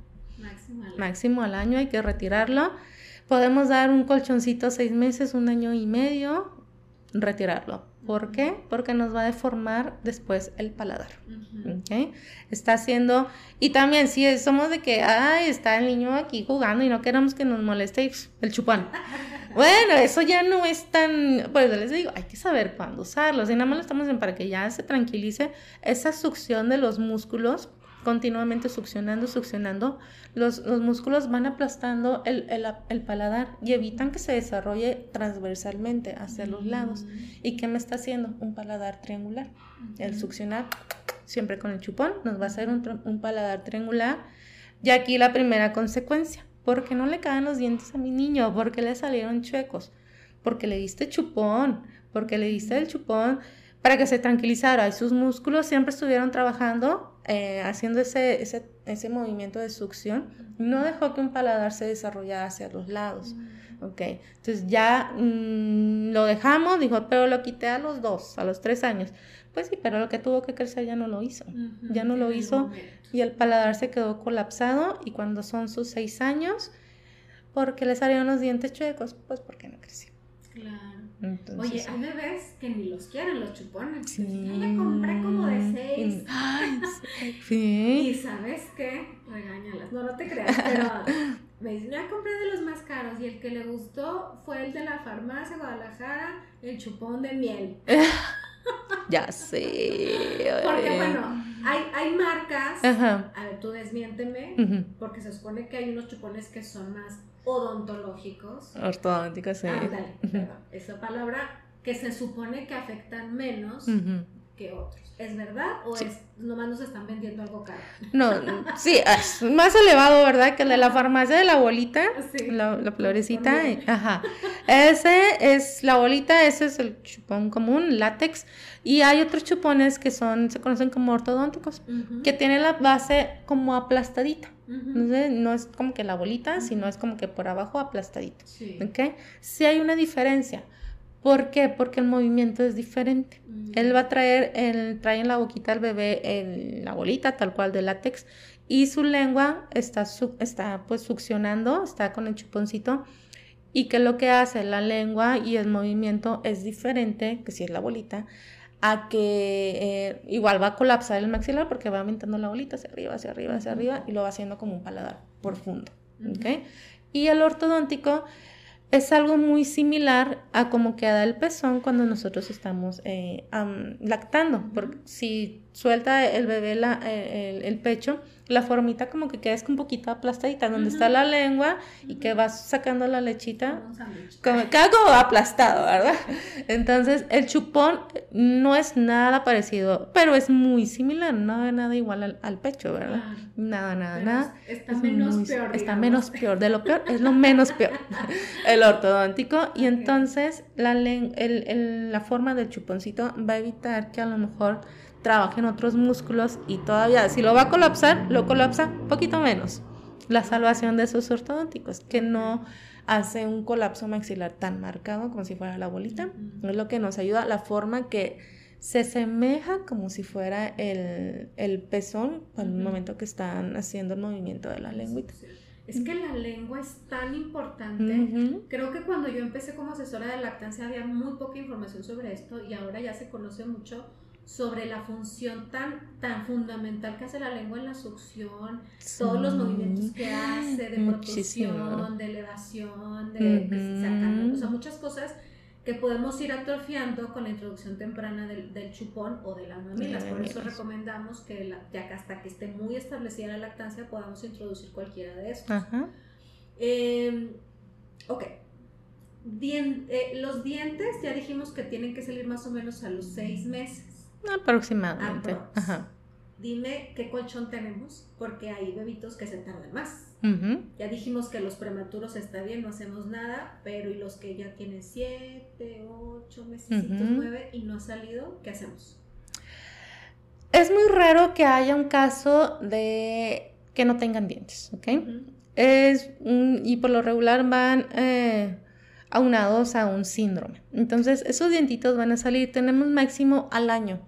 Máximo al año. hay que retirarlo. Podemos dar un colchoncito seis meses, un año y medio, retirarlo. ¿Por qué? Porque nos va a deformar después el paladar. Está haciendo, y también si somos de que, ay, está el niño aquí jugando y no queremos que nos moleste el chupón. Bueno, eso ya no es tan, pues les digo, hay que saber cuándo usarlo. Si nada más lo estamos en para que ya se tranquilice esa succión de los músculos continuamente succionando, succionando, los, los músculos van aplastando el, el, el, paladar y evitan que se desarrolle transversalmente hacia los lados. ¿Y qué me está haciendo? Un paladar triangular. El succionar siempre con el chupón nos va a hacer un, un paladar triangular. Y aquí la primera consecuencia. ¿Por qué no le caen los dientes a mi niño? ¿Por qué le salieron chuecos? Porque le diste chupón, porque le diste el chupón para que se tranquilizara y sus músculos siempre estuvieron trabajando, eh, haciendo ese, ese, ese, movimiento de succión, no dejó que un paladar se desarrollara hacia los lados. Ok, entonces ya mm, lo dejamos, dijo, pero lo quité a los dos, a los tres años. Pues sí, pero lo que tuvo que crecer ya no lo hizo. Ya no lo hizo y el paladar se quedó colapsado y cuando son sus seis años, porque le salieron los dientes chuecos, pues porque no creció. Claro. Oye, hay bebés que ni los quieren los chupones. Sí. Yo le compré como de seis. Ay, sí. Y sabes qué? Regáñalas. No, no te creas, pero me dice, ya compré de los más caros y el que le gustó fue el de la farmacia Guadalajara, el chupón de miel. ya sé. Porque bueno, hay, hay marcas, a ver, tú desmiénteme, porque se supone que hay unos chupones que son más odontológicos. Ortodónticos, sí. Ándale, perdón, esa palabra que se supone que afectan menos que otros. ¿Es verdad o es nomás nos están vendiendo algo caro? No, sí, es más elevado, ¿verdad? Que el de la farmacia de la bolita, la, la, florecita. Ajá. Ese es la bolita, ese es el chupón común, látex. Y hay otros chupones que son, se conocen como ortodónticos, que tienen la base como aplastadita. no es como que la bolita, sino es como que por abajo aplastadito. Sí. ¿Ok? Sí hay una diferencia. ¿Por qué? Porque el movimiento es diferente. Él va a traer, el, trae en la boquita al bebé en la bolita tal cual de látex y su lengua está, está pues succionando, está con el chuponcito y que lo que hace la lengua y el movimiento es diferente, que si es la bolita, a que eh, igual va a colapsar el maxilar porque va aumentando la bolita hacia arriba, hacia arriba, hacia arriba y lo va haciendo como un paladar profundo. Y el ortodóntico es algo muy similar a como queda el pezón cuando nosotros estamos eh, lactando. Porque si suelta el bebé la, eh, el, pecho, la formita como que queda un poquito aplastadita, donde está la lengua y que vas sacando la lechita, como, como aplastado, ¿verdad? Entonces, el chupón no es nada parecido, pero es muy similar, no es nada igual al, pecho, ¿verdad? Nada, nada, nada. Está menos peor. Está menos peor, de lo peor, es lo menos peor, el ortodóntico, y entonces la, el, la forma del chuponcito va a evitar que a lo mejor trabajen otros músculos y todavía, si lo va a colapsar, lo colapsa un poquito menos. La salvación de esos ortodónticos, que no hace un colapso maxilar tan marcado como si fuera la bolita. Es lo que nos ayuda, la forma que se asemeja como si fuera el, el pezón en el momento que están haciendo el movimiento de la lengüita. Es que la lengua es tan importante. Creo que cuando yo empecé como asesora de lactancia había muy poca información sobre esto y ahora ya se conoce mucho sobre la función tan, tan fundamental que hace la lengua en la succión, todos los movimientos que hace de protección, de elevación, de, sacando, o sea, muchas cosas que podemos ir atrofiando con la introducción temprana del, del chupón o de las mamilas. Por eso recomendamos que la, ya que hasta que esté muy establecida la lactancia podamos introducir cualquiera de estos. Em, ok, eh, los dientes ya dijimos que tienen que salir más o menos a los seis meses. Aproximadamente. Ajá. Dime qué colchón tenemos, porque hay bebitos que se tardan más. Ya dijimos que los prematuros está bien, no hacemos nada, pero y los que ya tienen siete, ocho meses, nueve y no ha salido, ¿qué hacemos? Es muy raro que haya un caso de que no tengan dientes, ¿ok? Es, y por lo regular van eh, aunados a un síndrome. Entonces, esos dientitos van a salir, tenemos máximo al año.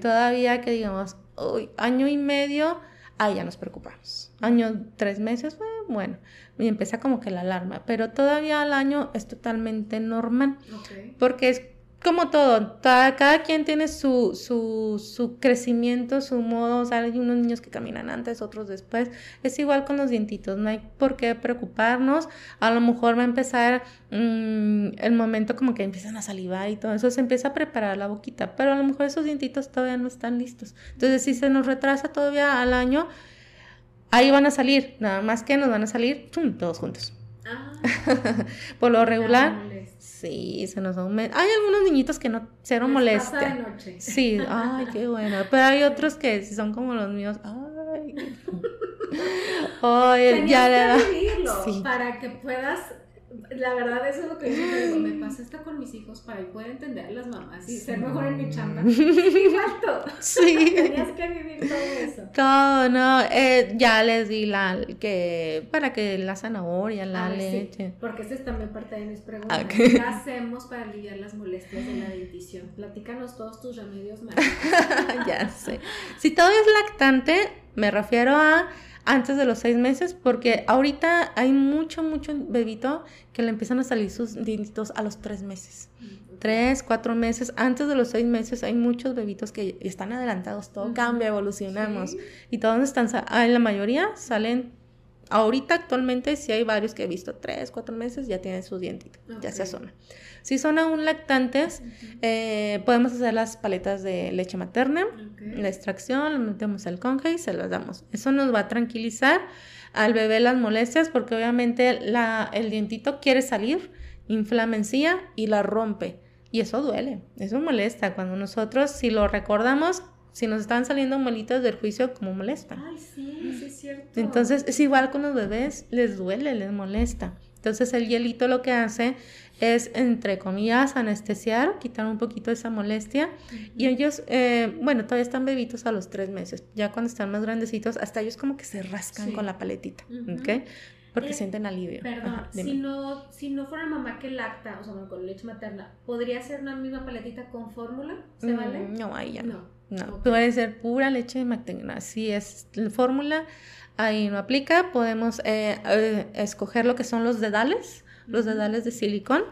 Todavía que digamos, hoy, año y medio, ahí ya nos preocupamos. Año, tres meses, bueno, y empieza como que la alarma, pero todavía al año es totalmente normal. Porque es como todo, cada, quien tiene su, su, su, crecimiento, su modo, o sea, hay unos niños que caminan antes, otros después, es igual con los dientitos, no hay por qué preocuparnos, a lo mejor va a empezar mm, el momento como que empiezan a salivar y todo eso, se empieza a preparar la boquita, pero a lo mejor esos dientitos todavía no están listos, entonces si se nos retrasa todavía al año, ahí van a salir, nada más que nos van a salir todos juntos. Ah. por lo regular. Sí, se nos aumenta. Hay algunos niñitos que no, cero molestia. Sí, ay, qué bueno. Pero hay otros que si son como los míos, ay. Oye, ya que vivirlo para que puedas la verdad eso es lo que yo digo, me pasa esto con mis hijos para poder entender a las mamás y ser mejor en mi chamba. Igual todo. Sí. Tenías que vivir todo eso. Todo, no, eh, ya les di la, que, para que la zanahoria, la leche. porque esa es también parte de mis preguntas. ¿Qué hacemos para aliviar las molestias de la dentición? Platícanos todos tus remedios ya sé. Si todo es lactante, me refiero a antes de los seis meses, porque ahorita hay mucho, mucho bebito que le empiezan a salir sus dientitos a los tres meses. Tres, cuatro meses, antes de los seis meses hay muchos bebitos que están adelantados, todo cambia, evolucionamos. Y todos están, ah, la mayoría salen Ahorita actualmente sí hay varios que he visto, tres, cuatro meses, ya tienen sus dientitos, ya se asoma. Si son aún lactantes, eh, podemos hacer las paletas de leche materna, la extracción, le metemos el conge y se las damos. Eso nos va a tranquilizar al bebé las molestias porque obviamente la, el dientito quiere salir, inflama encía y la rompe. Y eso duele, eso molesta. Cuando nosotros, si lo recordamos, si nos están saliendo molitas del juicio, como molesta. Ay, sí, sí es cierto. Entonces es igual con los bebés, les duele, les molesta. Entonces el hielito lo que hace es, entre comillas, anestesiar, quitar un poquito esa molestia. Y ellos, eh, bueno, todavía están bebitos a los tres meses. Ya cuando están más grandecitos, hasta ellos como que se rascan con la paletita, ¿ok? Porque eh, sienten alivio. Perdón, si, no, si no fuera mamá que lacta, o sea, con leche materna, ¿podría ser una misma paletita con fórmula? ¿Se mm, vale? No, ahí ya no. No, puede ser pura leche materna. Si es fórmula, ahí no aplica. Podemos eh, eh, escoger lo que son los dedales, los dedales de silicón,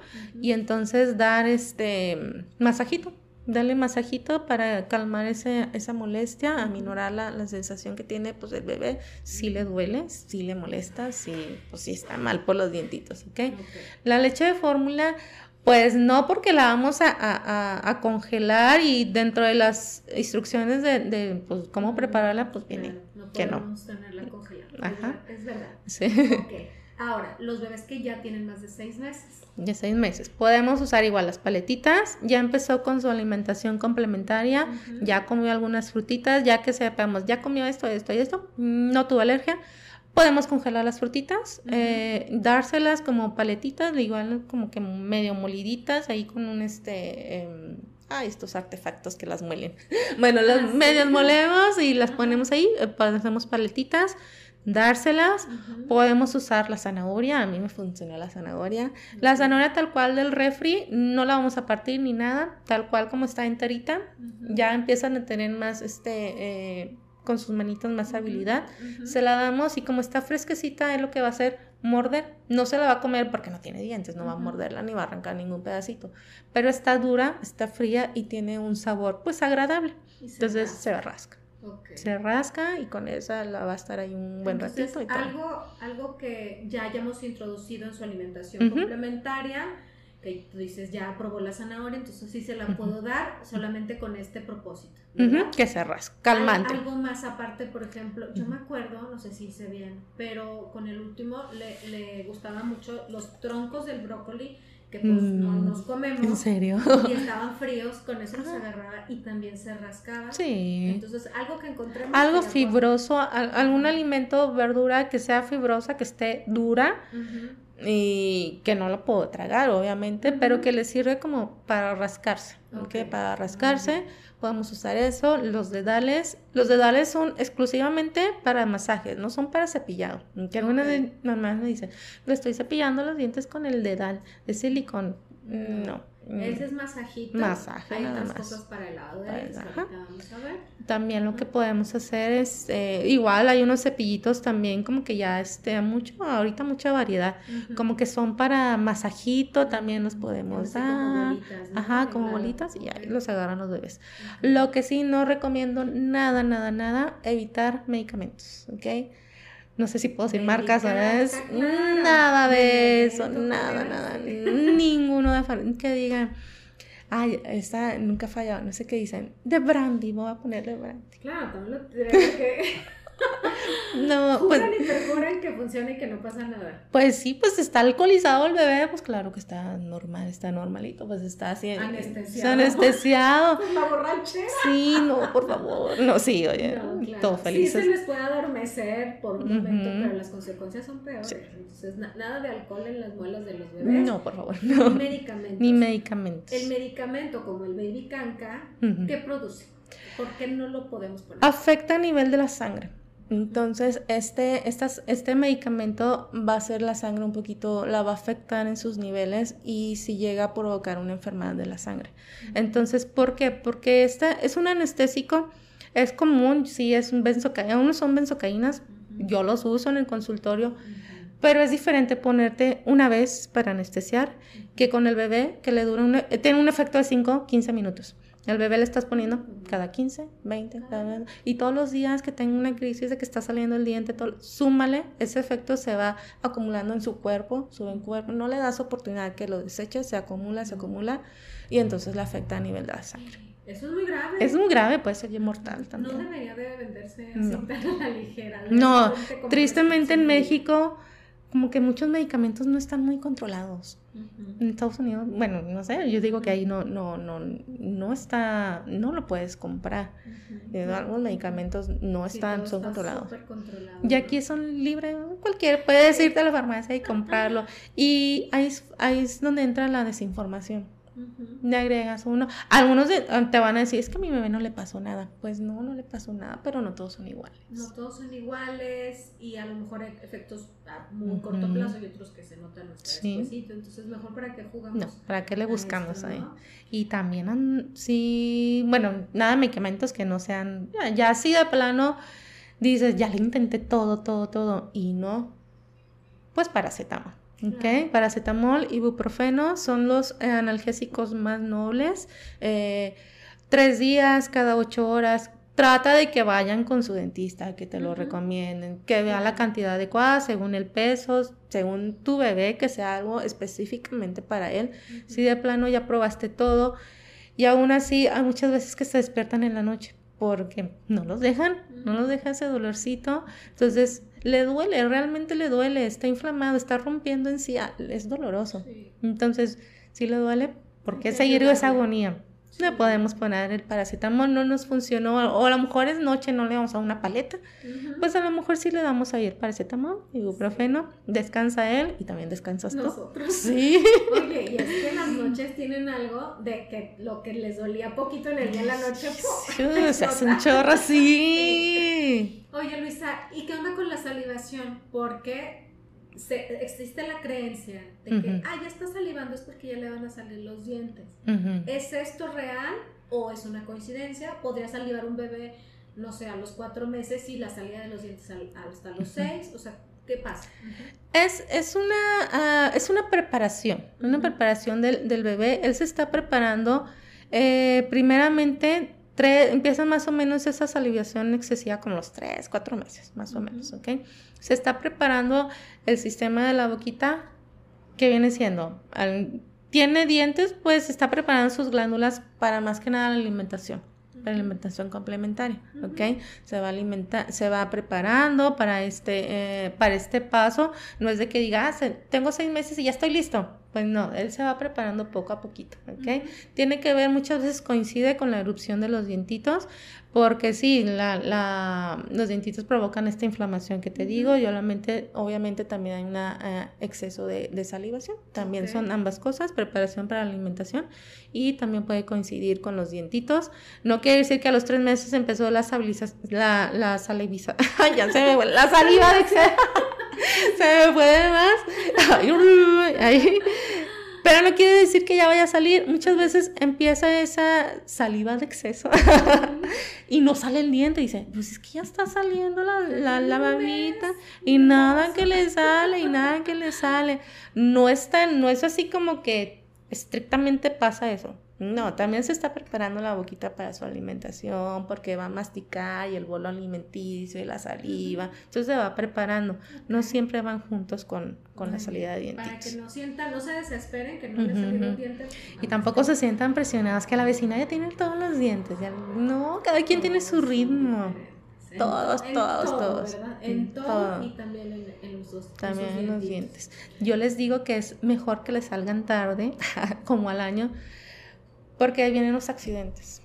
y entonces dar este masajito. Darle masajito para calmar ese, esa molestia, aminorar la, la, sensación que tiene pues, el bebé. Si le duele, si le molesta, si, pues, si está mal por los dientitos. ¿okay? La leche de fórmula pues no, porque la vamos a, congelar y dentro de las instrucciones de, pues, cómo prepararla, pues viene no que no. tenerla congelada. Ajá. Es verdad. Sí. Okay. Ahora, los bebés que ya tienen más de seis meses. Ya seis meses. Podemos usar igual las paletitas. Ya empezó con su alimentación complementaria. Ya comió algunas frutitas. Ya que sepamos, ya comió esto, esto y esto. No tuvo alergia Podemos congelar las frutitas, eh, dárselas como paletitas, igual como que medio moliditas, ahí con un este... Ah, estos artefactos que las muelen. bueno, las ah, medias molemos y las ponemos ahí, eh, hacemos paletitas, dárselas. Podemos usar la zanahoria, a mí me funciona la zanahoria. La zanahoria tal cual del refri, no la vamos a partir ni nada, tal cual como está enterita. Ya empiezan a tener más este... Eh, con sus manitas más habilidad, se la damos y como está fresquecita es lo que va a hacer morder, no se la va a comer porque no tiene dientes, no va a morderla ni va a arrancar ningún pedacito, pero está dura, está fría y tiene un sabor pues agradable, entonces se rasca. Se rasca y con esa la va a estar ahí un buen ratito. Y algo, algo que ya hayamos introducido en su alimentación complementaria, que tú dices ya probó la zanahoria, entonces sí se la puedo dar solamente con este propósito. que se rasca, calmante. algo más aparte, por ejemplo, yo me acuerdo, no sé si hice bien, pero con el último le, le gustaban mucho los troncos del brócoli que pues no Mm, nos comemos. ¿En serio? Y estaban fríos, con eso los agarraba y también se rascaba. Sí. Entonces, algo que encontremos. Algo fibroso, al- algún alimento, verdura que sea fibrosa, que esté dura Ujú. Y que no lo puedo tragar, obviamente, pero que le sirve como para rascarse, ¿ok? Ok. Para rascarse, podemos usar eso. Los dedales, los dedales son exclusivamente para masajes, no son para cepillado. Que algunas mamás me dicen, le estoy cepillando los dientes con el dedal de silicón. No. Ese es masajito. Masaje, Hay nada otras más. cosas para el lado de Para-. Ahorita vamos a ver. También lo que podemos hacer es, eh, igual hay unos cepillitos también como que ya este, mucho, ahorita mucha variedad, como que son para masajito, también los podemos Así como dar. bolitas, ¿no? Ajá, como bolitas y ahí los agarran los bebés. Lo que sí no recomiendo nada, nada, nada, evitar medicamentos, ¿ok? No sé si puedo decir marcas, ¿sabes? Claro. Nada de eso, nada, nada, ninguno de que digan, ay, esta nunca ha fallado, no sé qué dicen, de brandy, voy a poner de brandy. Claro, también lo que. No, pues, Juran y perjuran que funciona y que no pasa nada. pues sí, pues está alcoholizado el bebé, pues claro que está normal, está normalito, pues está así. Anestesiado. Anestesiado. Pues la borrachera. Sí, no, por favor. No, sí, oye, No, claro. todo Sí felices. se les puede adormecer por un momento, pero las consecuencias son peores. Sí. Entonces, na- nada de alcohol en las muelas de los bebés. No, por favor, Ni no. medicamentos. Ni medicamentos. El medicamento como el Baby Canca, Ujú. ¿qué produce? ¿Por qué no lo podemos poner? Afecta a nivel de la sangre. Entonces, este, estas, este medicamento va a hacer la sangre un poquito, la va a afectar en sus niveles y si llega a provocar una enfermedad de la sangre. Entonces, ¿por qué? Porque este es un anestésico, es común, sí, es un benzocaína, unos son benzocaínas, yo los uso en el consultorio. Pero es diferente ponerte una vez para anestesiar que con el bebé que le dura un, tiene un efecto de 5, 15 minutos. El bebé le estás poniendo cada 15, 20, cada vez. Y todos los días que tenga una crisis de que está saliendo el diente, todo, súmale, ese efecto se va acumulando en su cuerpo, sube en cuerpo. No le das oportunidad que lo deseche, se acumula, se acumula y entonces le afecta a nivel de la sangre. Eso es muy grave. Es muy grave, puede ser mortal No también. debería de venderse así No. tan a la ligera. No, tristemente en. México como que muchos medicamentos no están muy controlados. En Estados Unidos, bueno, no sé, yo digo que ahí no, no, no, no está, no lo puedes comprar. Eh, Algunos medicamentos no Sí, están, son está controlados. controlado. Y aquí son libres, cualquier, puedes irte a la farmacia y comprarlo. Y ahí es, ahí es donde entra la desinformación. Le agregas uno. Algunos de- te van a decir, es que a mi bebé no le pasó nada. Pues no, no le pasó nada, pero no todos son iguales. No todos son iguales y a lo mejor hay efectos a muy corto plazo y otros que se notan hasta Sí. despuesito. Entonces, mejor para que jugamos. No, ¿para qué le buscamos esto, ahí? ¿no? Y también, sí, bueno, nada de medicamentos que no sean, ya, ya así de plano, dices, ya le intenté todo, todo, todo, y no, pues paracetamol, ¿ok? Claro. Paracetamol, ibuprofeno son los eh, analgésicos más nobles, eh, tres días cada ocho horas. Trata de que vayan con su dentista, que te lo Ujú. recomienden, que vean la cantidad adecuada según el peso, según tu bebé, que sea algo específicamente para él. Si de plano ya probaste todo y aún así hay muchas veces que se despiertan en la noche porque no los dejan, no los deja ese dolorcito. Entonces le duele, realmente le duele, está inflamado, está rompiendo en sí, ah, es doloroso. Sí. Entonces, si le duele, ¿por qué seguir esa agonía? Sí. Le podemos poner el paracetamol, no nos funcionó, o a lo mejor es noche, no le damos a una paleta, pues a lo mejor sí le damos ahí el paracetamol, ibuprofeno, descansa él y también descansas tú. Nosotros. Sí. Oye, y es que las noches tienen algo de que lo que les dolía poquito en el día en la noche. se hace un chorro así. Oye, Luisa, ¿y qué onda con la salivación? Porque se- existe la creencia de que, ah, ya está salivando, es porque ya le van a salir los dientes. ¿Es esto real o es una coincidencia? ¿Podría salivar un bebé, no sé, a los cuatro meses y la salida de los dientes al- hasta los seis? O sea, ¿qué pasa? Es, es, una, ah, es una preparación, una preparación del, del bebé. Él se está preparando, eh, primeramente, tre- empieza más o menos esa salivación excesiva como los tres, cuatro meses, más o menos, ¿ok? Se está preparando el sistema de la boquita, que viene siendo, al- tiene dientes, pues está preparando sus glándulas para más que nada la alimentación. para la alimentación complementaria. ¿ok? Se va a alimentar, se va preparando para este, eh, para este paso. No es de que diga, ah, tengo seis meses y ya estoy listo. Pues no, él se va preparando poco a poquito, ¿ok? Tiene que ver, muchas veces coincide con la erupción de los dientitos, porque sí, la, la, los dientitos provocan esta inflamación que te digo y obviamente, obviamente también hay un eh, exceso de, de, salivación. También son ambas cosas, preparación para la alimentación y también puede coincidir con los dientitos. No quiere decir que a los tres meses empezó la, la, la saliviza, ya se me la saliva de exceso. se me fue más. Ahí. Pero no quiere decir que ya vaya a salir. Muchas veces empieza esa saliva de exceso y no sale el diente. Y dice, pues es que ya está saliendo la, la, babita y nada que le sale y nada que le sale. No es, no es así como que estrictamente pasa eso. No, también se está preparando la boquita para su alimentación porque va a masticar y el bolo alimenticio y la saliva. Entonces se va preparando. No siempre van juntos con, la salida de dientes. Para que no sientan, no se desesperen que no les salieron dientes. Y tampoco se sientan presionados que la vecina ya tiene todos los dientes. no, cada quien tiene su ritmo. Todos, todos, todos. En todo, y también en, los dos. También en los dientes. Yo les digo que es mejor que les salgan tarde, como al año porque ahí vienen los accidentes.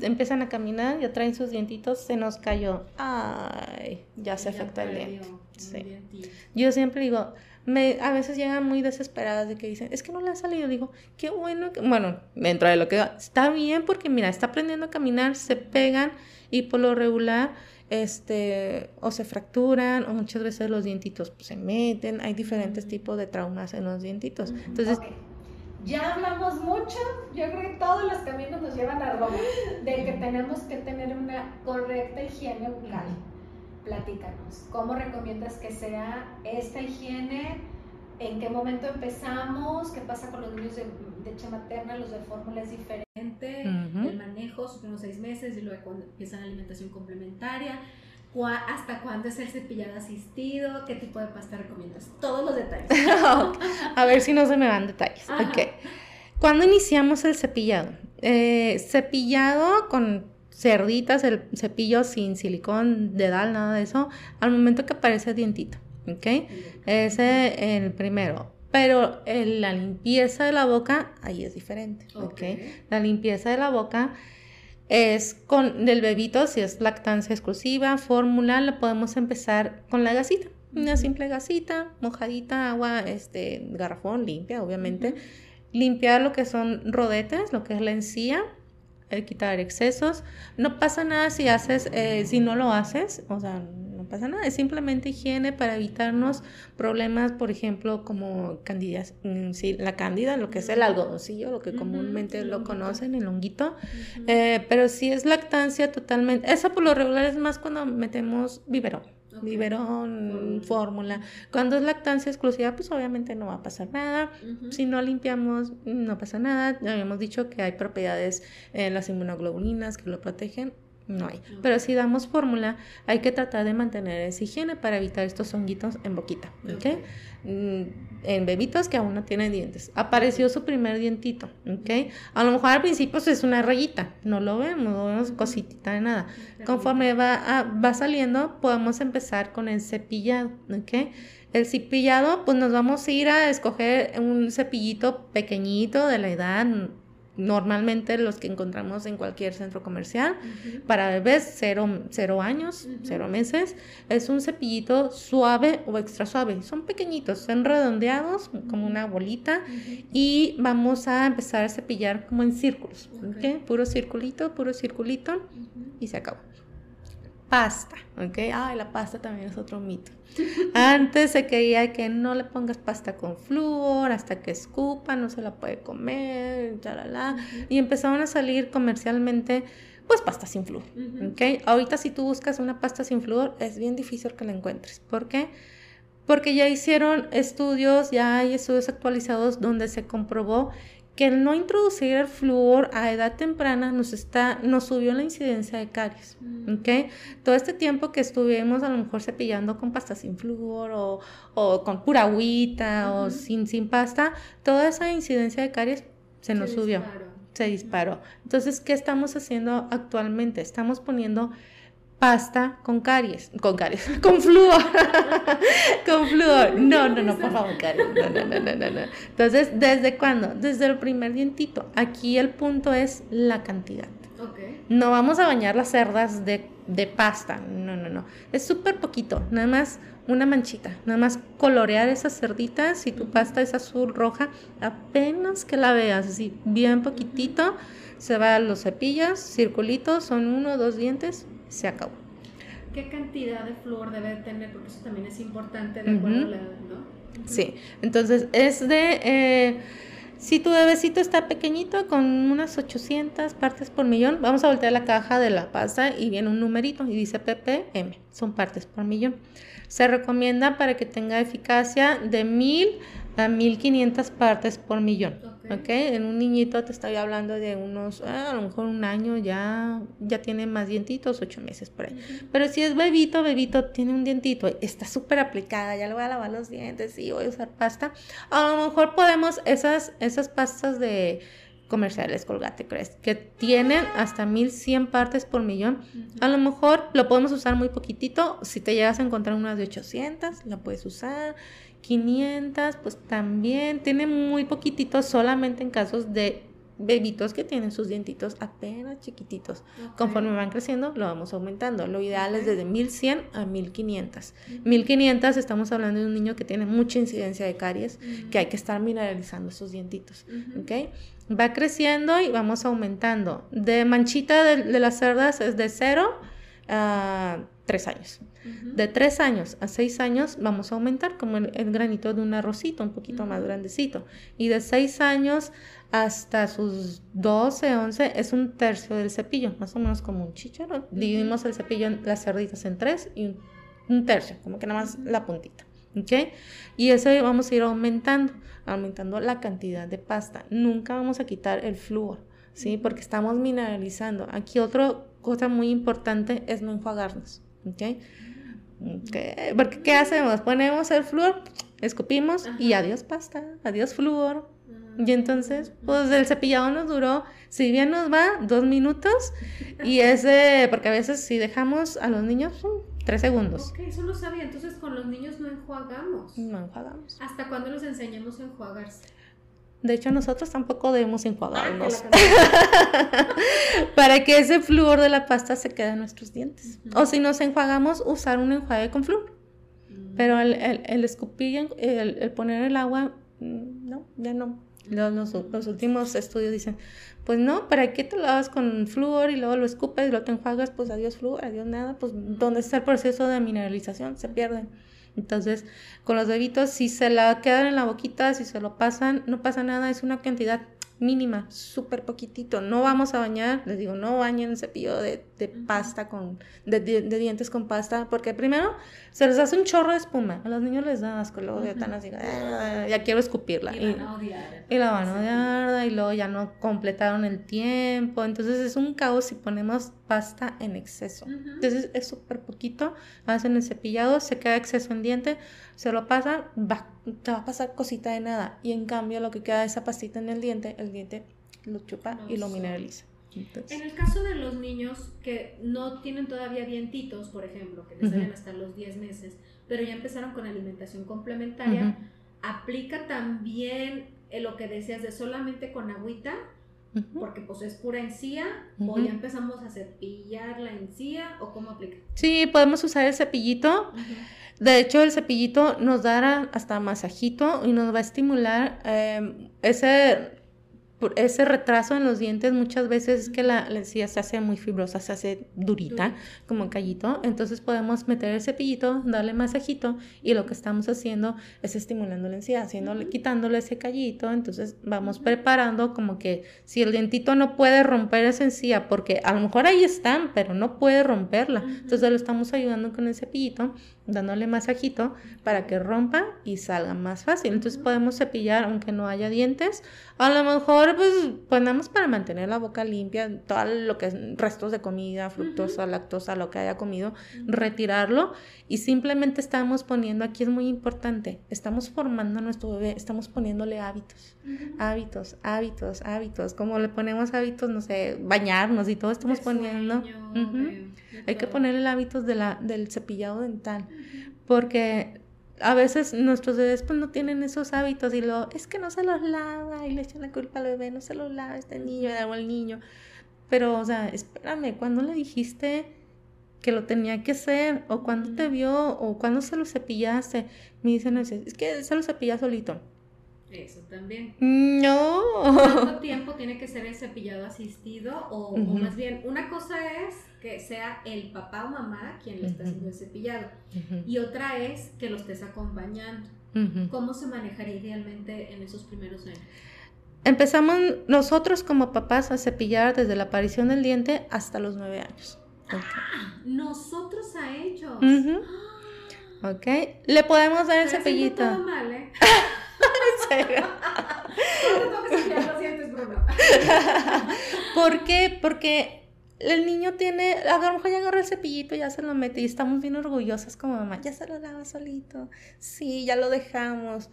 Empiezan a caminar, ya traen sus dientitos, se nos cayó. Ay, ya se afecta el diente. Sí. Yo siempre digo, me, a veces llegan muy desesperadas de que dicen, es que no le ha salido. Digo, qué bueno. Que... Bueno, dentro de lo que está bien porque mira, está aprendiendo a caminar, se pegan y por lo regular este o se fracturan o muchas veces los dientitos pues, se meten. Hay diferentes tipos de traumas en los dientitos. Entonces, ya hablamos mucho, yo creo que todos los caminos nos llevan a Roma, de que tenemos que tener una correcta higiene bucal. Platícanos, ¿cómo recomiendas que sea esta higiene? ¿En qué momento empezamos? ¿Qué pasa con los niños de, leche materna? Los de fórmula es diferente. El manejo, sus primeros seis meses y luego empiezan la alimentación complementaria hasta cuándo es el cepillado asistido, qué tipo de pasta recomiendas, todos los detalles. A ver si no se me van detalles. Ok. ¿Cuándo iniciamos el cepillado? Eh, cepillado con cerditas, el cepillo sin silicón, dedal, nada de eso, al momento que aparece el dientito. ¿Ok? Ese es el primero. Pero la limpieza de la boca, ahí es diferente. ¿Ok? La limpieza de la boca es con el bebito, si es lactancia exclusiva, fórmula, lo podemos empezar con la gasita. Una simple gasita, mojadita, agua, este, garrafón, limpia, obviamente. Limpiar lo que son rodetes, lo que es la encía, eh, quitar excesos. No pasa nada si haces, eh, si no lo haces, o sea, pasa nada, es simplemente higiene para evitarnos problemas, por ejemplo, como candidias, mm, sí, la cándida, lo que es el algodoncillo, lo que comúnmente lo conocen, el honguito, eh, pero si es lactancia totalmente, eso por lo regular es más cuando metemos biberón. Biberón, fórmula. Cuando es lactancia exclusiva, pues obviamente no va a pasar nada. Si no limpiamos, no pasa nada. Ya habíamos dicho que hay propiedades en las inmunoglobulinas que lo protegen no hay. Pero si damos fórmula, hay que tratar de mantener esa higiene para evitar estos honguitos en boquita. ¿ok? Mm, en bebitos que aún no tienen dientes. Apareció su primer dientito. ¿ok? A lo mejor al principio es una rayita. No lo vemos, no vemos cositita de nada. Conforme va, va saliendo, podemos empezar con el cepillado. ¿ok? El cepillado, pues nos vamos a ir a escoger un cepillito pequeñito de la edad normalmente los que encontramos en cualquier centro comercial. Para bebés, cero, cero años, cero meses. Es un cepillito suave o extra suave. Son pequeñitos, son redondeados como una bolita. Y vamos a empezar a cepillar como en círculos. Puro circulito, puro circulito. Y se acabó pasta, ¿ok? Ay, la pasta también es otro mito. Antes se creía que no le pongas pasta con flúor, hasta que escupa, no se la puede comer, la Y empezaron a salir comercialmente, pues, pasta sin flúor, ¿ok? Ahorita si tú buscas una pasta sin flúor, es bien difícil que la encuentres. ¿Por qué? Porque ya hicieron estudios, ya hay estudios actualizados donde se comprobó que el no introducir el flúor a edad temprana nos, está, nos subió la incidencia de caries. Mm. Todo este tiempo que estuvimos a lo mejor cepillando con pasta sin flúor o, con pura agüita o sin, sin pasta, toda esa incidencia de caries se nos subió, se disparó. Entonces, ¿qué estamos haciendo actualmente? Estamos poniendo pasta con caries, con caries, con flúor, con flúor. No, no, no, por favor, caries. No, no, no, no, no. Entonces, ¿desde cuándo? Desde el primer dientito. Aquí el punto es la cantidad. Okay. No vamos a bañar las cerdas de, de pasta. No, no, no. Es súper poquito. Nada más una manchita. Nada más colorear esas cerditas. Si tu pasta es azul, roja, apenas que la veas, así, bien poquitito. Se va a los cepillos, circulitos, son uno o dos dientes, se acabó. ¿Qué cantidad de flúor debe tener? Porque eso también es importante de acuerdo a la edad, ¿no? Sí, entonces es de... Eh, si tu bebecito está pequeñito, con unas 800 partes por millón, vamos a voltear la caja de la pasta y viene un numerito y dice ppm, son partes por millón. Se recomienda para que tenga eficacia de 1000 a 1500 partes por millón. Okay. En un niñito te estoy hablando de unos, ah, a lo mejor un año ya, ya tiene más dientitos, ocho meses por ahí. Pero si es bebito, bebito tiene un dientito, está súper aplicada, ya le voy a lavar los dientes y voy a usar pasta. A lo mejor podemos, esas, esas pastas de comerciales Colgate Crest, que tienen hasta 1100 partes por millón. A lo mejor lo podemos usar muy poquitito. Si te llegas a encontrar unas de 800, la puedes usar. 500, pues también tiene muy poquitito solamente en casos de bebitos que tienen sus dientitos apenas chiquititos. Conforme van creciendo, lo vamos aumentando. Lo ideal es desde 1100 a 1500. 1500 estamos hablando de un niño que tiene mucha incidencia de caries, que hay que estar mineralizando esos dientitos. Va creciendo y vamos aumentando. De manchita de, de las cerdas es de 0 a 3 años. De tres años a seis años vamos a aumentar como el, granito de un arrocito, un poquito más grandecito. Y de seis años hasta sus 12, 11 es un tercio del cepillo, más o menos como un chicharo. Dividimos el cepillo, en las cerditas en tres y un, tercio, como que nada más la puntita. ¿Ok? Y eso vamos a ir aumentando, aumentando la cantidad de pasta. Nunca vamos a quitar el flúor, ¿sí? Porque estamos mineralizando. Aquí otra cosa muy importante es no enjuagarnos, ¿ok? Porque ¿qué hacemos? Ponemos el flúor, escupimos y adiós pasta, adiós flúor. Y entonces, pues el cepillado nos duró, si bien nos va, dos minutos. Y ese, porque a veces si dejamos a los niños, tres segundos. Ok, eso no sabía. Entonces con los niños no enjuagamos. No enjuagamos. ¿Hasta cuándo los enseñamos a enjuagarse? De hecho, nosotros tampoco debemos enjuagarnos. para que ese flúor de la pasta se quede en nuestros dientes. O si nos enjuagamos, usar un enjuague con flúor. Mm. Pero el, el, escupir, el, poner el agua, mm, no, ya no. Los, los, últimos estudios dicen, pues no, ¿para qué te lavas con flúor y luego lo escupes y luego te enjuagas? Pues adiós flúor, adiós nada. Pues ¿dónde está el proceso de mineralización? Se pierde. Entonces, con los bebitos, si se la quedan en la boquita, si se lo pasan, no pasa nada, es una cantidad mínima, súper poquitito. No vamos a bañar, les digo, no bañen cepillo de, de pasta con, de, dientes con pasta, porque primero se les hace un chorro de espuma. A los niños les da asco, luego ya están así, ah, ya quiero escupirla. Y, van a odiar. Y la van a odiar, y luego ya no completaron el tiempo. Entonces es un caos si ponemos pasta en exceso. Entonces es súper poquito, hacen el cepillado, se queda exceso en diente, se lo pasan, va, te va a pasar cosita de nada. Y en cambio lo que queda esa pastita en el diente, el diente lo chupa y lo mineraliza. En el caso de los niños que no tienen todavía dientitos, por ejemplo, que les salen hasta los 10 meses, pero ya empezaron con alimentación complementaria, ¿aplica también lo que decías de solamente con agüita? Porque pues es pura encía, o ya empezamos a cepillar la encía, o cómo aplica. Sí, podemos usar el cepillito. De hecho, el cepillito nos dará hasta masajito y nos va a estimular eh, ese ese retraso en los dientes muchas veces es que la, encía se hace muy fibrosa, se hace durita, como un callito. Entonces podemos meter el cepillito, darle masajito y lo que estamos haciendo es estimulando la encía, haciéndole, quitándole ese callito. Entonces vamos preparando como que si el dientito no puede romper esa encía, porque a lo mejor ahí están, pero no puede romperla. Entonces lo estamos ayudando con el cepillito dándole masajito para que rompa y salga más fácil. Entonces podemos cepillar aunque no haya dientes. A lo mejor pues ponemos para mantener la boca limpia, todo lo que es restos de comida, fructosa, lactosa, lo que haya comido, retirarlo. Y simplemente estamos poniendo, aquí es muy importante, estamos formando a nuestro bebé, estamos poniéndole hábitos, hábitos, hábitos, hábitos, como le ponemos hábitos, no sé, bañarnos y todo, estamos poniendo Hay que ponerle hábitos de la, del cepillado dental, porque a veces nuestros bebés pues no tienen esos hábitos y lo es que no se los lava y le echan la culpa al bebé, no se los lava este niño, o el niño. Pero, o sea, espérame, ¿cuándo le dijiste que lo tenía que hacer? ¿O cuándo te vio? ¿O cuándo se lo cepillaste? Me dicen, es que se lo cepilla solito. Eso también. No. ¿Cuánto tiempo tiene que ser el cepillado asistido? O, más bien, una cosa es que sea el papá o mamá quien le está haciendo el cepillado. Y otra es que lo estés acompañando. ¿Cómo se manejaría idealmente en esos primeros años? Empezamos nosotros como papás a cepillar desde la aparición del diente hasta los nueve años. Ah, nosotros a ellos. Ok. Le podemos dar el cepillito. Todo mal, ¿eh? ¿Por qué? Porque el niño tiene, a lo mejor ya agarra el cepillito, ya se lo mete y estamos bien orgullosas como mamá, ya se lo lava solito, sí, ya lo dejamos.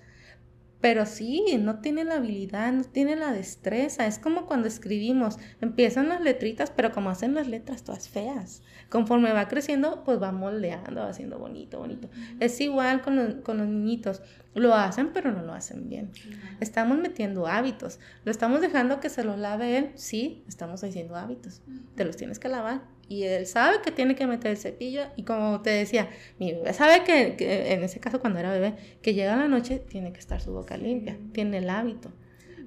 Pero sí, no tiene la habilidad, no tiene la destreza. Es como cuando escribimos, empiezan las letritas, pero como hacen las letras todas feas. Conforme va creciendo, pues va moldeando, va haciendo bonito, bonito. Es igual con los, con los niñitos. Lo hacen, pero no lo hacen bien. Estamos metiendo hábitos. Lo estamos dejando que se los lave él. Sí, estamos haciendo hábitos. Te los tienes que lavar y él sabe que tiene que meter el cepillo y como te decía, mi bebé sabe que, en ese caso cuando era bebé, que llega la noche tiene que estar su boca limpia, tiene el hábito.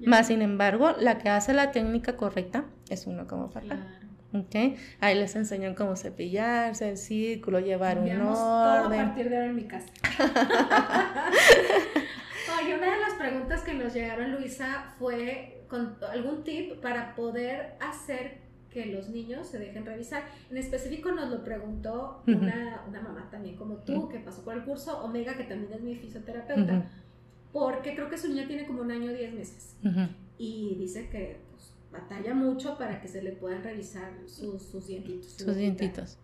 Más sin embargo, la que hace la técnica correcta es uno como papá. Okay. Ahí les enseñan cómo cepillarse, el círculo, llevar un orden. Todo a partir de ahora en mi casa. Oye, una de las preguntas que nos llegaron, Luisa, fue con algún tip para poder hacer que los niños se dejen revisar. En específico nos lo preguntó una, una mamá también como tú, que pasó por el curso, Omega, que también es mi fisioterapeuta, porque creo que su niña tiene como un año diez meses. Y dice que batalla mucho para que se le puedan revisar sus, sus dientitos. Sus dientitos.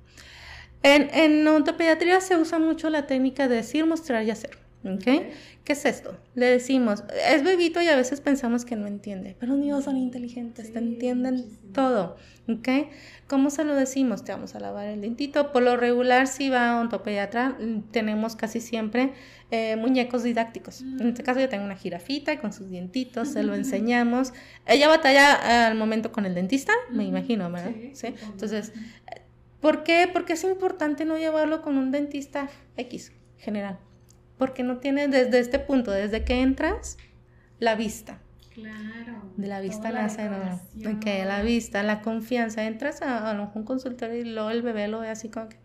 En, en odontopediatría se usa mucho la técnica de decir, mostrar y hacer. ¿Okay? ¿Qué es esto? Le decimos, es bebito y a veces pensamos que no entiende, pero los niños son inteligentes, te entienden todo. ¿Ok? ¿Cómo se lo decimos? Te vamos a lavar el dientito. Por lo regular, si va a ontopediatra, tenemos casi siempre eh, muñecos didácticos. En este caso, yo tengo una jirafita con sus dientitos, se lo enseñamos. Ella batalla al momento con el dentista, me imagino, ¿verdad? ¿Sí? Entonces, ¿por qué? Porque es importante no llevarlo con un dentista X general porque no tiene desde este punto, desde que entras, la vista. Claro. De la vista nace, ¿no? Que la vista, la confianza. Entras a, a un consultorio y luego el bebé lo ve así como que,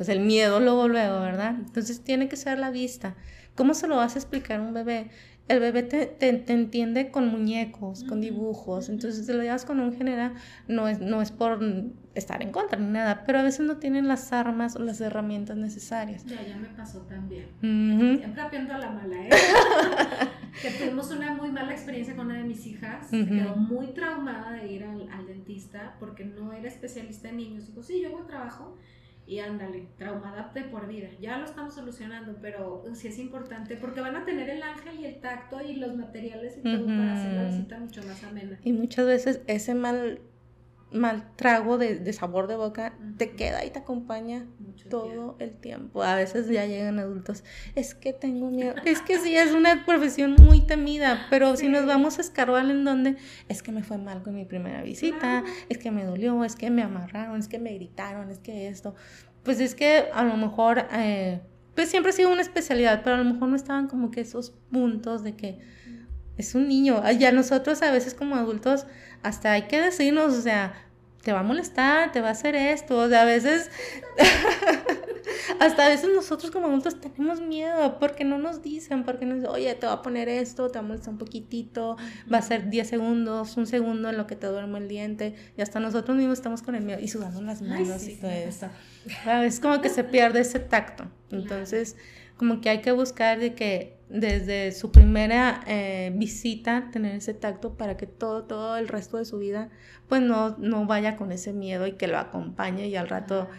pues el miedo luego, luego, ¿verdad? Entonces tiene que ser la vista. ¿Cómo se lo vas a explicar a un bebé? el bebé te, te, entiende con muñecos, con dibujos, entonces si lo llevas con un general, no es, no es por estar en contra ni nada, pero a veces no tienen las armas o las herramientas necesarias. Ya, ya me pasó también. Siempre aprendo a la mala, ¿eh? que tuvimos una muy mala experiencia con una de mis hijas, se quedó muy traumada de ir al, al, dentista porque no era especialista en niños. Dijo, sí, yo hago trabajo y ándale, traumada de por vida. Ya lo estamos solucionando, pero sí es importante porque van a tener el ángel y el tacto y los materiales y todo para hacer la visita mucho más amena. Y muchas veces ese mal, mal trago de, sabor de boca te queda y te acompaña todo el tiempo. A veces ya llegan adultos, es que tengo miedo, es que sí, es una profesión muy temida, pero si nos vamos a escarbar en donde es que me fue mal con mi primera visita, es que me dolió, es que me amarraron, es que me gritaron, es que esto, pues es que a lo mejor... Eh, pues siempre ha sido una especialidad, pero a lo mejor no estaban como que esos puntos de que es un niño. Ya nosotros a veces como adultos hasta hay que decirnos, o sea, te va a molestar, te va a hacer esto, o sea, a veces, hasta a veces nosotros como adultos tenemos miedo porque no nos dicen, porque nos dicen, oye, te va a poner esto, te va a molestar un poquitito, va a ser 10 segundos, un segundo en lo que te duerme el diente, y hasta nosotros mismos estamos con el miedo y sudando las manos y todo eso. Es como que se pierde ese tacto, entonces como que hay que buscar de que desde su primera eh, visita tener ese tacto para que todo, todo el resto de su vida pues no, no vaya con ese miedo y que lo acompañe y al rato ah,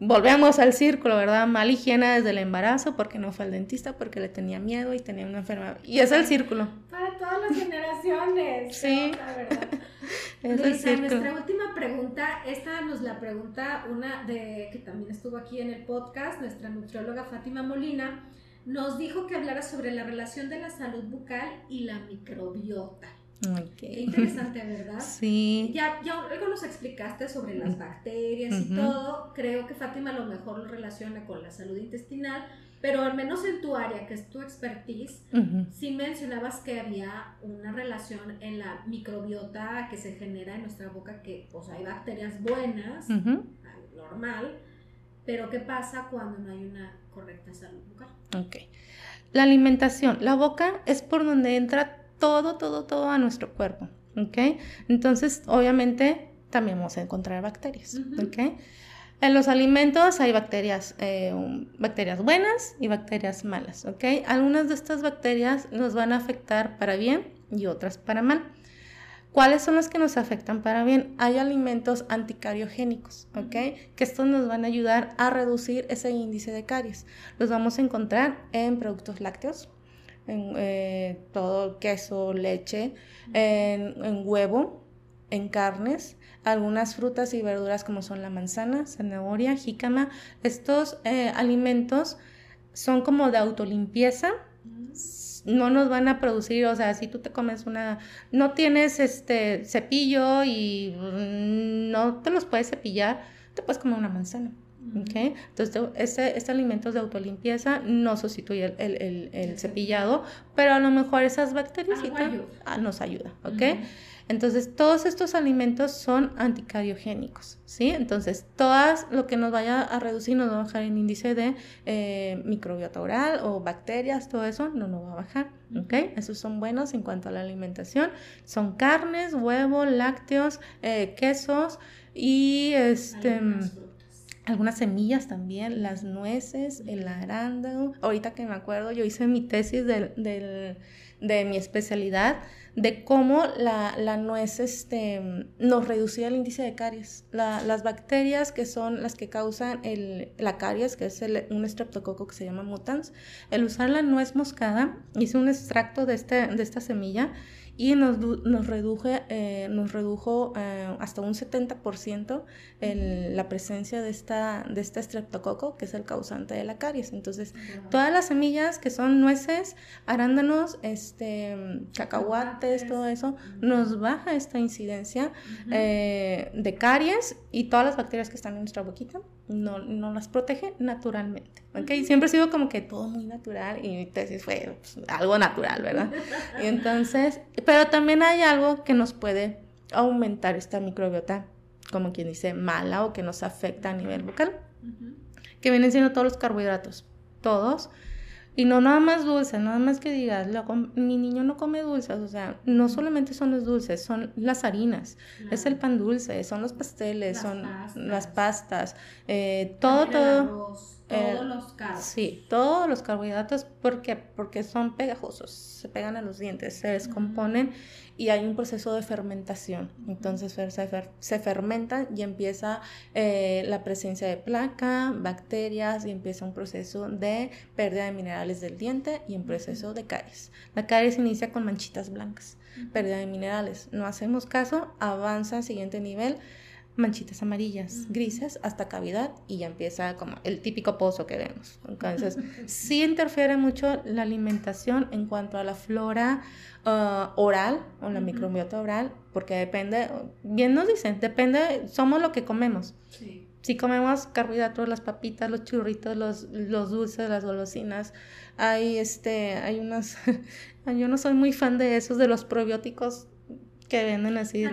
volvemos al círculo, ¿verdad? Mal higiene desde el embarazo porque no fue al dentista, porque le tenía miedo y tenía una enfermedad. Y es el círculo. Para todas las generaciones. Sí. La verdad. es el círculo. nuestra última pregunta, esta nos la pregunta una de que también estuvo aquí en el podcast, nuestra nutrióloga Fátima Molina, nos dijo que hablara sobre la relación de la salud bucal y la microbiota. Qué interesante, ¿verdad? Sí. Ya, ya algo nos explicaste sobre las bacterias y todo. Creo que Fátima a lo mejor lo relaciona con la salud intestinal, pero al menos en tu área, que es tu expertise, sí mencionabas que había una relación en la microbiota que se genera en nuestra boca, que pues hay bacterias buenas, normal, pero ¿qué pasa cuando no hay una correcta salud bucal? Ok. La alimentación, la boca es por donde entra todo, todo, todo a nuestro cuerpo, ¿ok? Entonces, obviamente, también vamos a encontrar bacterias, ¿ok? En los alimentos hay bacterias, eh, bacterias buenas y bacterias malas, ¿ok? Algunas de estas bacterias nos van a afectar para bien y otras para mal. ¿Cuáles son las que nos afectan para bien? Hay alimentos anticariogénicos, ¿ok? Que estos nos van a ayudar a reducir ese índice de caries. Los vamos a encontrar en productos lácteos, en eh, todo queso, leche, en, huevo, en carnes, algunas frutas y verduras como son la manzana, zanahoria, jícama. Estos eh, alimentos son como de autolimpieza. No nos van a producir, o sea, si tú te comes una, no tienes este cepillo y no te los puedes cepillar, te puedes comer una manzana. Okay. Entonces, este, este alimento de autolimpieza no sustituye el, cepillado, pero a lo mejor esas bacterias ah, nos ayuda, ¿ok? Entonces, todos estos alimentos son anticariogénicos, ¿sí? Entonces, todas lo que nos vaya a reducir nos va a bajar el índice de eh, microbiota oral o bacterias, todo eso no nos va a bajar, ¿ok? Esos son buenos en cuanto a la alimentación. Son carnes, huevo, lácteos, eh, quesos y este algunas semillas también, las nueces, el arándano. Ahorita que me acuerdo, yo hice mi tesis de mi especialidad de cómo la, nuez este, nos reducía el índice de caries. las bacterias que son las que causan el, la caries, que es un estreptococo que se llama mutans, el usar la nuez moscada, hice un extracto de, este, de esta semilla y nos, nos, reduje, eh, nos redujo eh, hasta un 70% el, la presencia de esta, de este streptococo, que es el causante de la caries. Entonces, todas las semillas que son nueces, arándanos, este, cacahuates, todo eso, nos baja esta incidencia eh, de caries y todas las bacterias que están en nuestra boquita no, no las protege naturalmente. ¿okay? Siempre ha sido como que todo muy natural y mi tesis fue pues, algo natural, ¿verdad? Y entonces, pero también hay algo que nos puede aumentar esta microbiota, como quien dice, mala o que nos afecta a nivel bucal, que vienen siendo todos los carbohidratos, todos y no nada más dulce, nada más que digas, mi niño no come dulces, o sea, no solamente son los dulces, son las harinas, es el pan dulce, son los pasteles, son las pastas, eh, todo, todo. todos los carbohidratos. Sí, todos los carbohidratos, ¿por qué? Porque son pegajosos, se pegan a los dientes, se descomponen y hay un proceso de fermentación. Entonces se, fermenta y empieza eh, la presencia de placa, bacterias y empieza un proceso de pérdida de minerales del diente y un proceso de caries. La caries inicia con manchitas blancas, pérdida de minerales. No hacemos caso, avanza al siguiente nivel manchitas amarillas, grises, hasta cavidad y ya empieza como el típico pozo que vemos. Entonces, sí. interfiere mucho la alimentación en cuanto a la flora uh, oral o la microbiota oral, porque depende, bien nos dicen, depende, somos lo que comemos. Si comemos carbohidratos, las papitas, los churritos, los, los dulces, las golosinas, hay este, hay unas, yo no soy muy fan de esos, de los probióticos que venden así,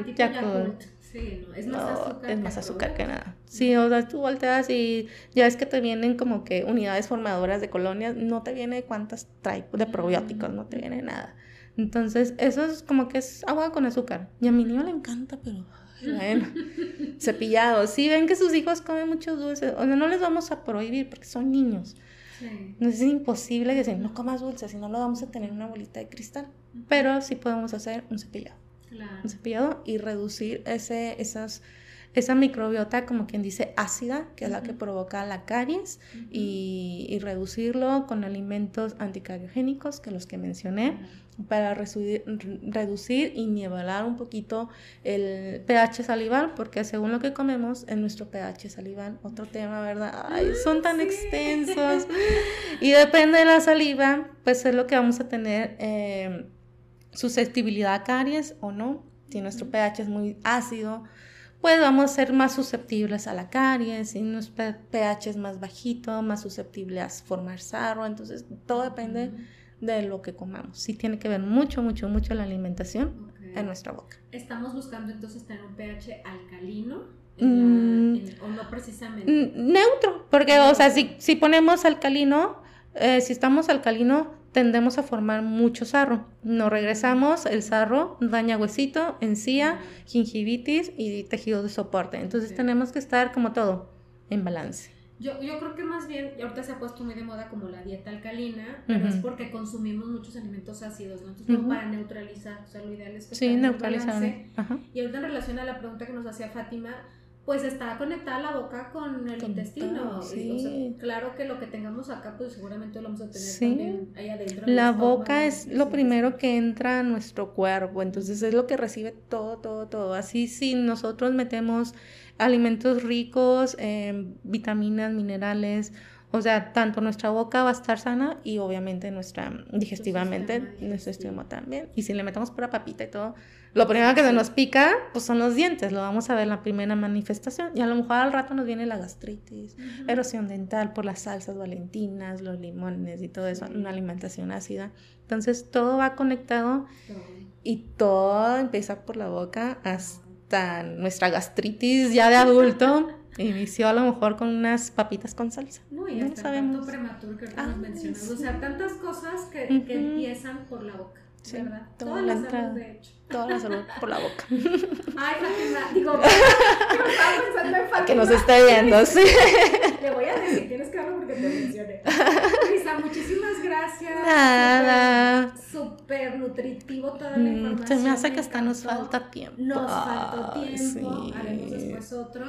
Sí, no, es más azúcar. Es más azúcar que nada. Sí, o sea, tú volteas y ya es que te vienen como que unidades formadoras de colonias, no te viene cuántas trae de probióticos, no te viene nada. Entonces, eso es como que es agua con azúcar. Y a mi niño le encanta, pero bueno, cepillado. Si ven que sus hijos comen muchos dulces, o sea, no les vamos a prohibir porque son niños. Sí. No es imposible que no comas dulces, si no lo vamos a tener una bolita de cristal. Pero sí podemos hacer un cepillado un cepillado y reducir ese, esas, esa microbiota, como quien dice, ácida, que es la que provoca la caries, y, reducirlo con alimentos anticariogénicos, que los que mencioné, para reducir y nivelar un poquito el pH salival, porque según lo que comemos, en nuestro pH salival, otro tema, ¿verdad? Ay, son tan extensos. Y depende de la saliva, pues es lo que vamos a tener eh, susceptibilidad a caries o no. Si nuestro pH es muy ácido, pues vamos a ser más susceptibles a la caries, si nuestro pH es más bajito, más susceptible a formar sarro, entonces todo depende de lo que comamos. Sí tiene que ver mucho, mucho, mucho la alimentación en nuestra boca. Estamos buscando entonces tener un pH alcalino. Mm. o no precisamente. Neutro, porque, o sea, si, si ponemos alcalino, eh, si estamos alcalino, tendemos a formar mucho sarro. Nos regresamos, el sarro daña huesito, encía, gingivitis y tejidos de soporte. Entonces tenemos que estar como todo en balance. Yo, yo creo que más bien, ahorita se ha puesto muy de moda como la dieta alcalina, pero es porque consumimos muchos alimentos ácidos, ¿no? Entonces, como para neutralizar, o sea, lo ideal es que sí, neutralizar. Y ahorita en relación a la pregunta que nos hacía Fátima, pues está conectada la boca con el intestino. claro que lo que tengamos acá, pues seguramente lo vamos a tener también ahí adentro. La boca es lo primero que entra a nuestro cuerpo, entonces es lo que recibe todo, todo, todo. Así si nosotros metemos alimentos ricos, en vitaminas, minerales, o sea, tanto nuestra boca va a estar sana y obviamente nuestra digestivamente, nuestro estómago también. Y si le metemos pura papita y todo, lo primero que se nos pica, pues son los dientes, lo vamos a ver en la primera manifestación. Y a lo mejor al rato nos viene la gastritis, erosión dental por las salsas valentinas, los limones y todo eso, una alimentación ácida. Entonces todo va conectado y todo empieza por la boca hasta nuestra gastritis ya de adulto. Inició a lo mejor con unas papitas con salsa. No, y hasta sabemos. prematuro que ah, O sea, tantas cosas que, que empiezan por la boca. Sí, ¿verdad? Toda la salud, de hecho. Toda la salud por la boca. Ay, Fátima, digo, pensando en Fátima. Que nos esté viendo, sí. Le voy a decir, tienes que hablar porque te mencioné. Lisa, muchísimas gracias. Nada. Súper nutritivo toda la información. Mm, se me hace que hasta nos falta tiempo. Nos faltó tiempo. Sí. Haremos después otro.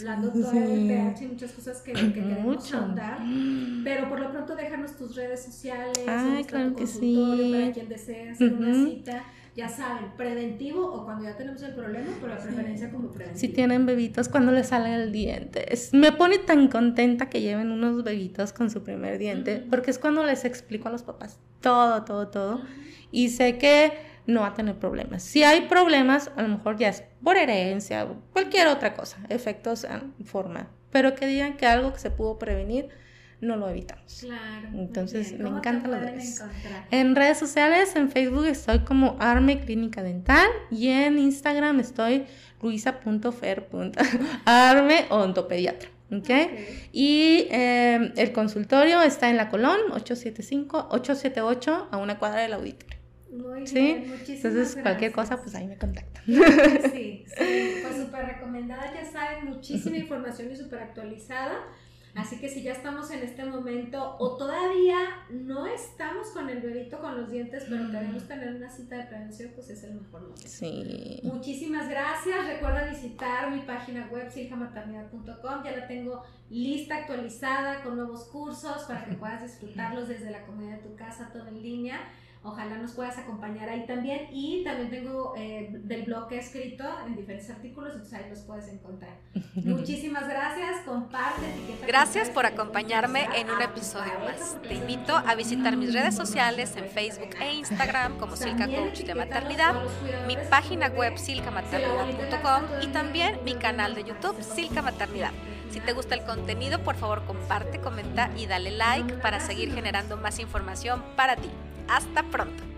Hablando todo del pH y muchas cosas que, que queremos ahondar. Pero por lo pronto déjanos tus redes sociales. Ay, claro que sí. Para quien desee hacer una cita ya saben, preventivo o cuando ya tenemos el problema, pero la preferencia como preventivo. Si tienen bebitos, cuando les sale el diente. me pone tan contenta que lleven unos bebitos con su primer diente, porque es cuando les explico a los papás todo, todo, todo. Y sé que no va a tener problemas. Si hay problemas, a lo mejor ya es por herencia o cualquier otra cosa, efectos en forma. Pero que digan que algo que se pudo prevenir, no lo evitamos. Claro. Entonces, me encanta los redes. En redes sociales, en Facebook estoy como Arme Clínica Dental y en Instagram estoy luisa.fer.arme odontopediatra. ¿Okay? Y em, el consultorio está en la Colón 875-878 a una cuadra del auditorio. Muy ¿Sí? bien, muchísimas Entonces, cualquier cosa, pues ahí me contactan. Sí, sí, pues súper recomendada, ya saben, muchísima información y súper actualizada. Así que si ya estamos en este momento o todavía no estamos con el bebito con los dientes, pero queremos tener una cita de prevención, pues es el mejor momento. Sí. Muchísimas gracias. Recuerda visitar mi página web siljamaternidad.com. Ya la tengo lista, actualizada, con nuevos cursos para que puedas disfrutarlos desde la comodidad de tu casa, todo en línea. Ojalá nos puedas acompañar ahí también. Y también tengo eh, del blog que he escrito en diferentes artículos, entonces ahí los puedes encontrar. Muchísimas gracias, comparte, Gracias por acompañarme en un episodio más. Te invito a visitar mis redes sociales en Facebook e Instagram como Silca Coach de Maternidad, mi página web silcamaternidad.com y también mi canal de YouTube Silca Maternidad. Si te gusta el contenido, por favor comparte, comenta y dale like para seguir generando más información para ti. Hasta pronto.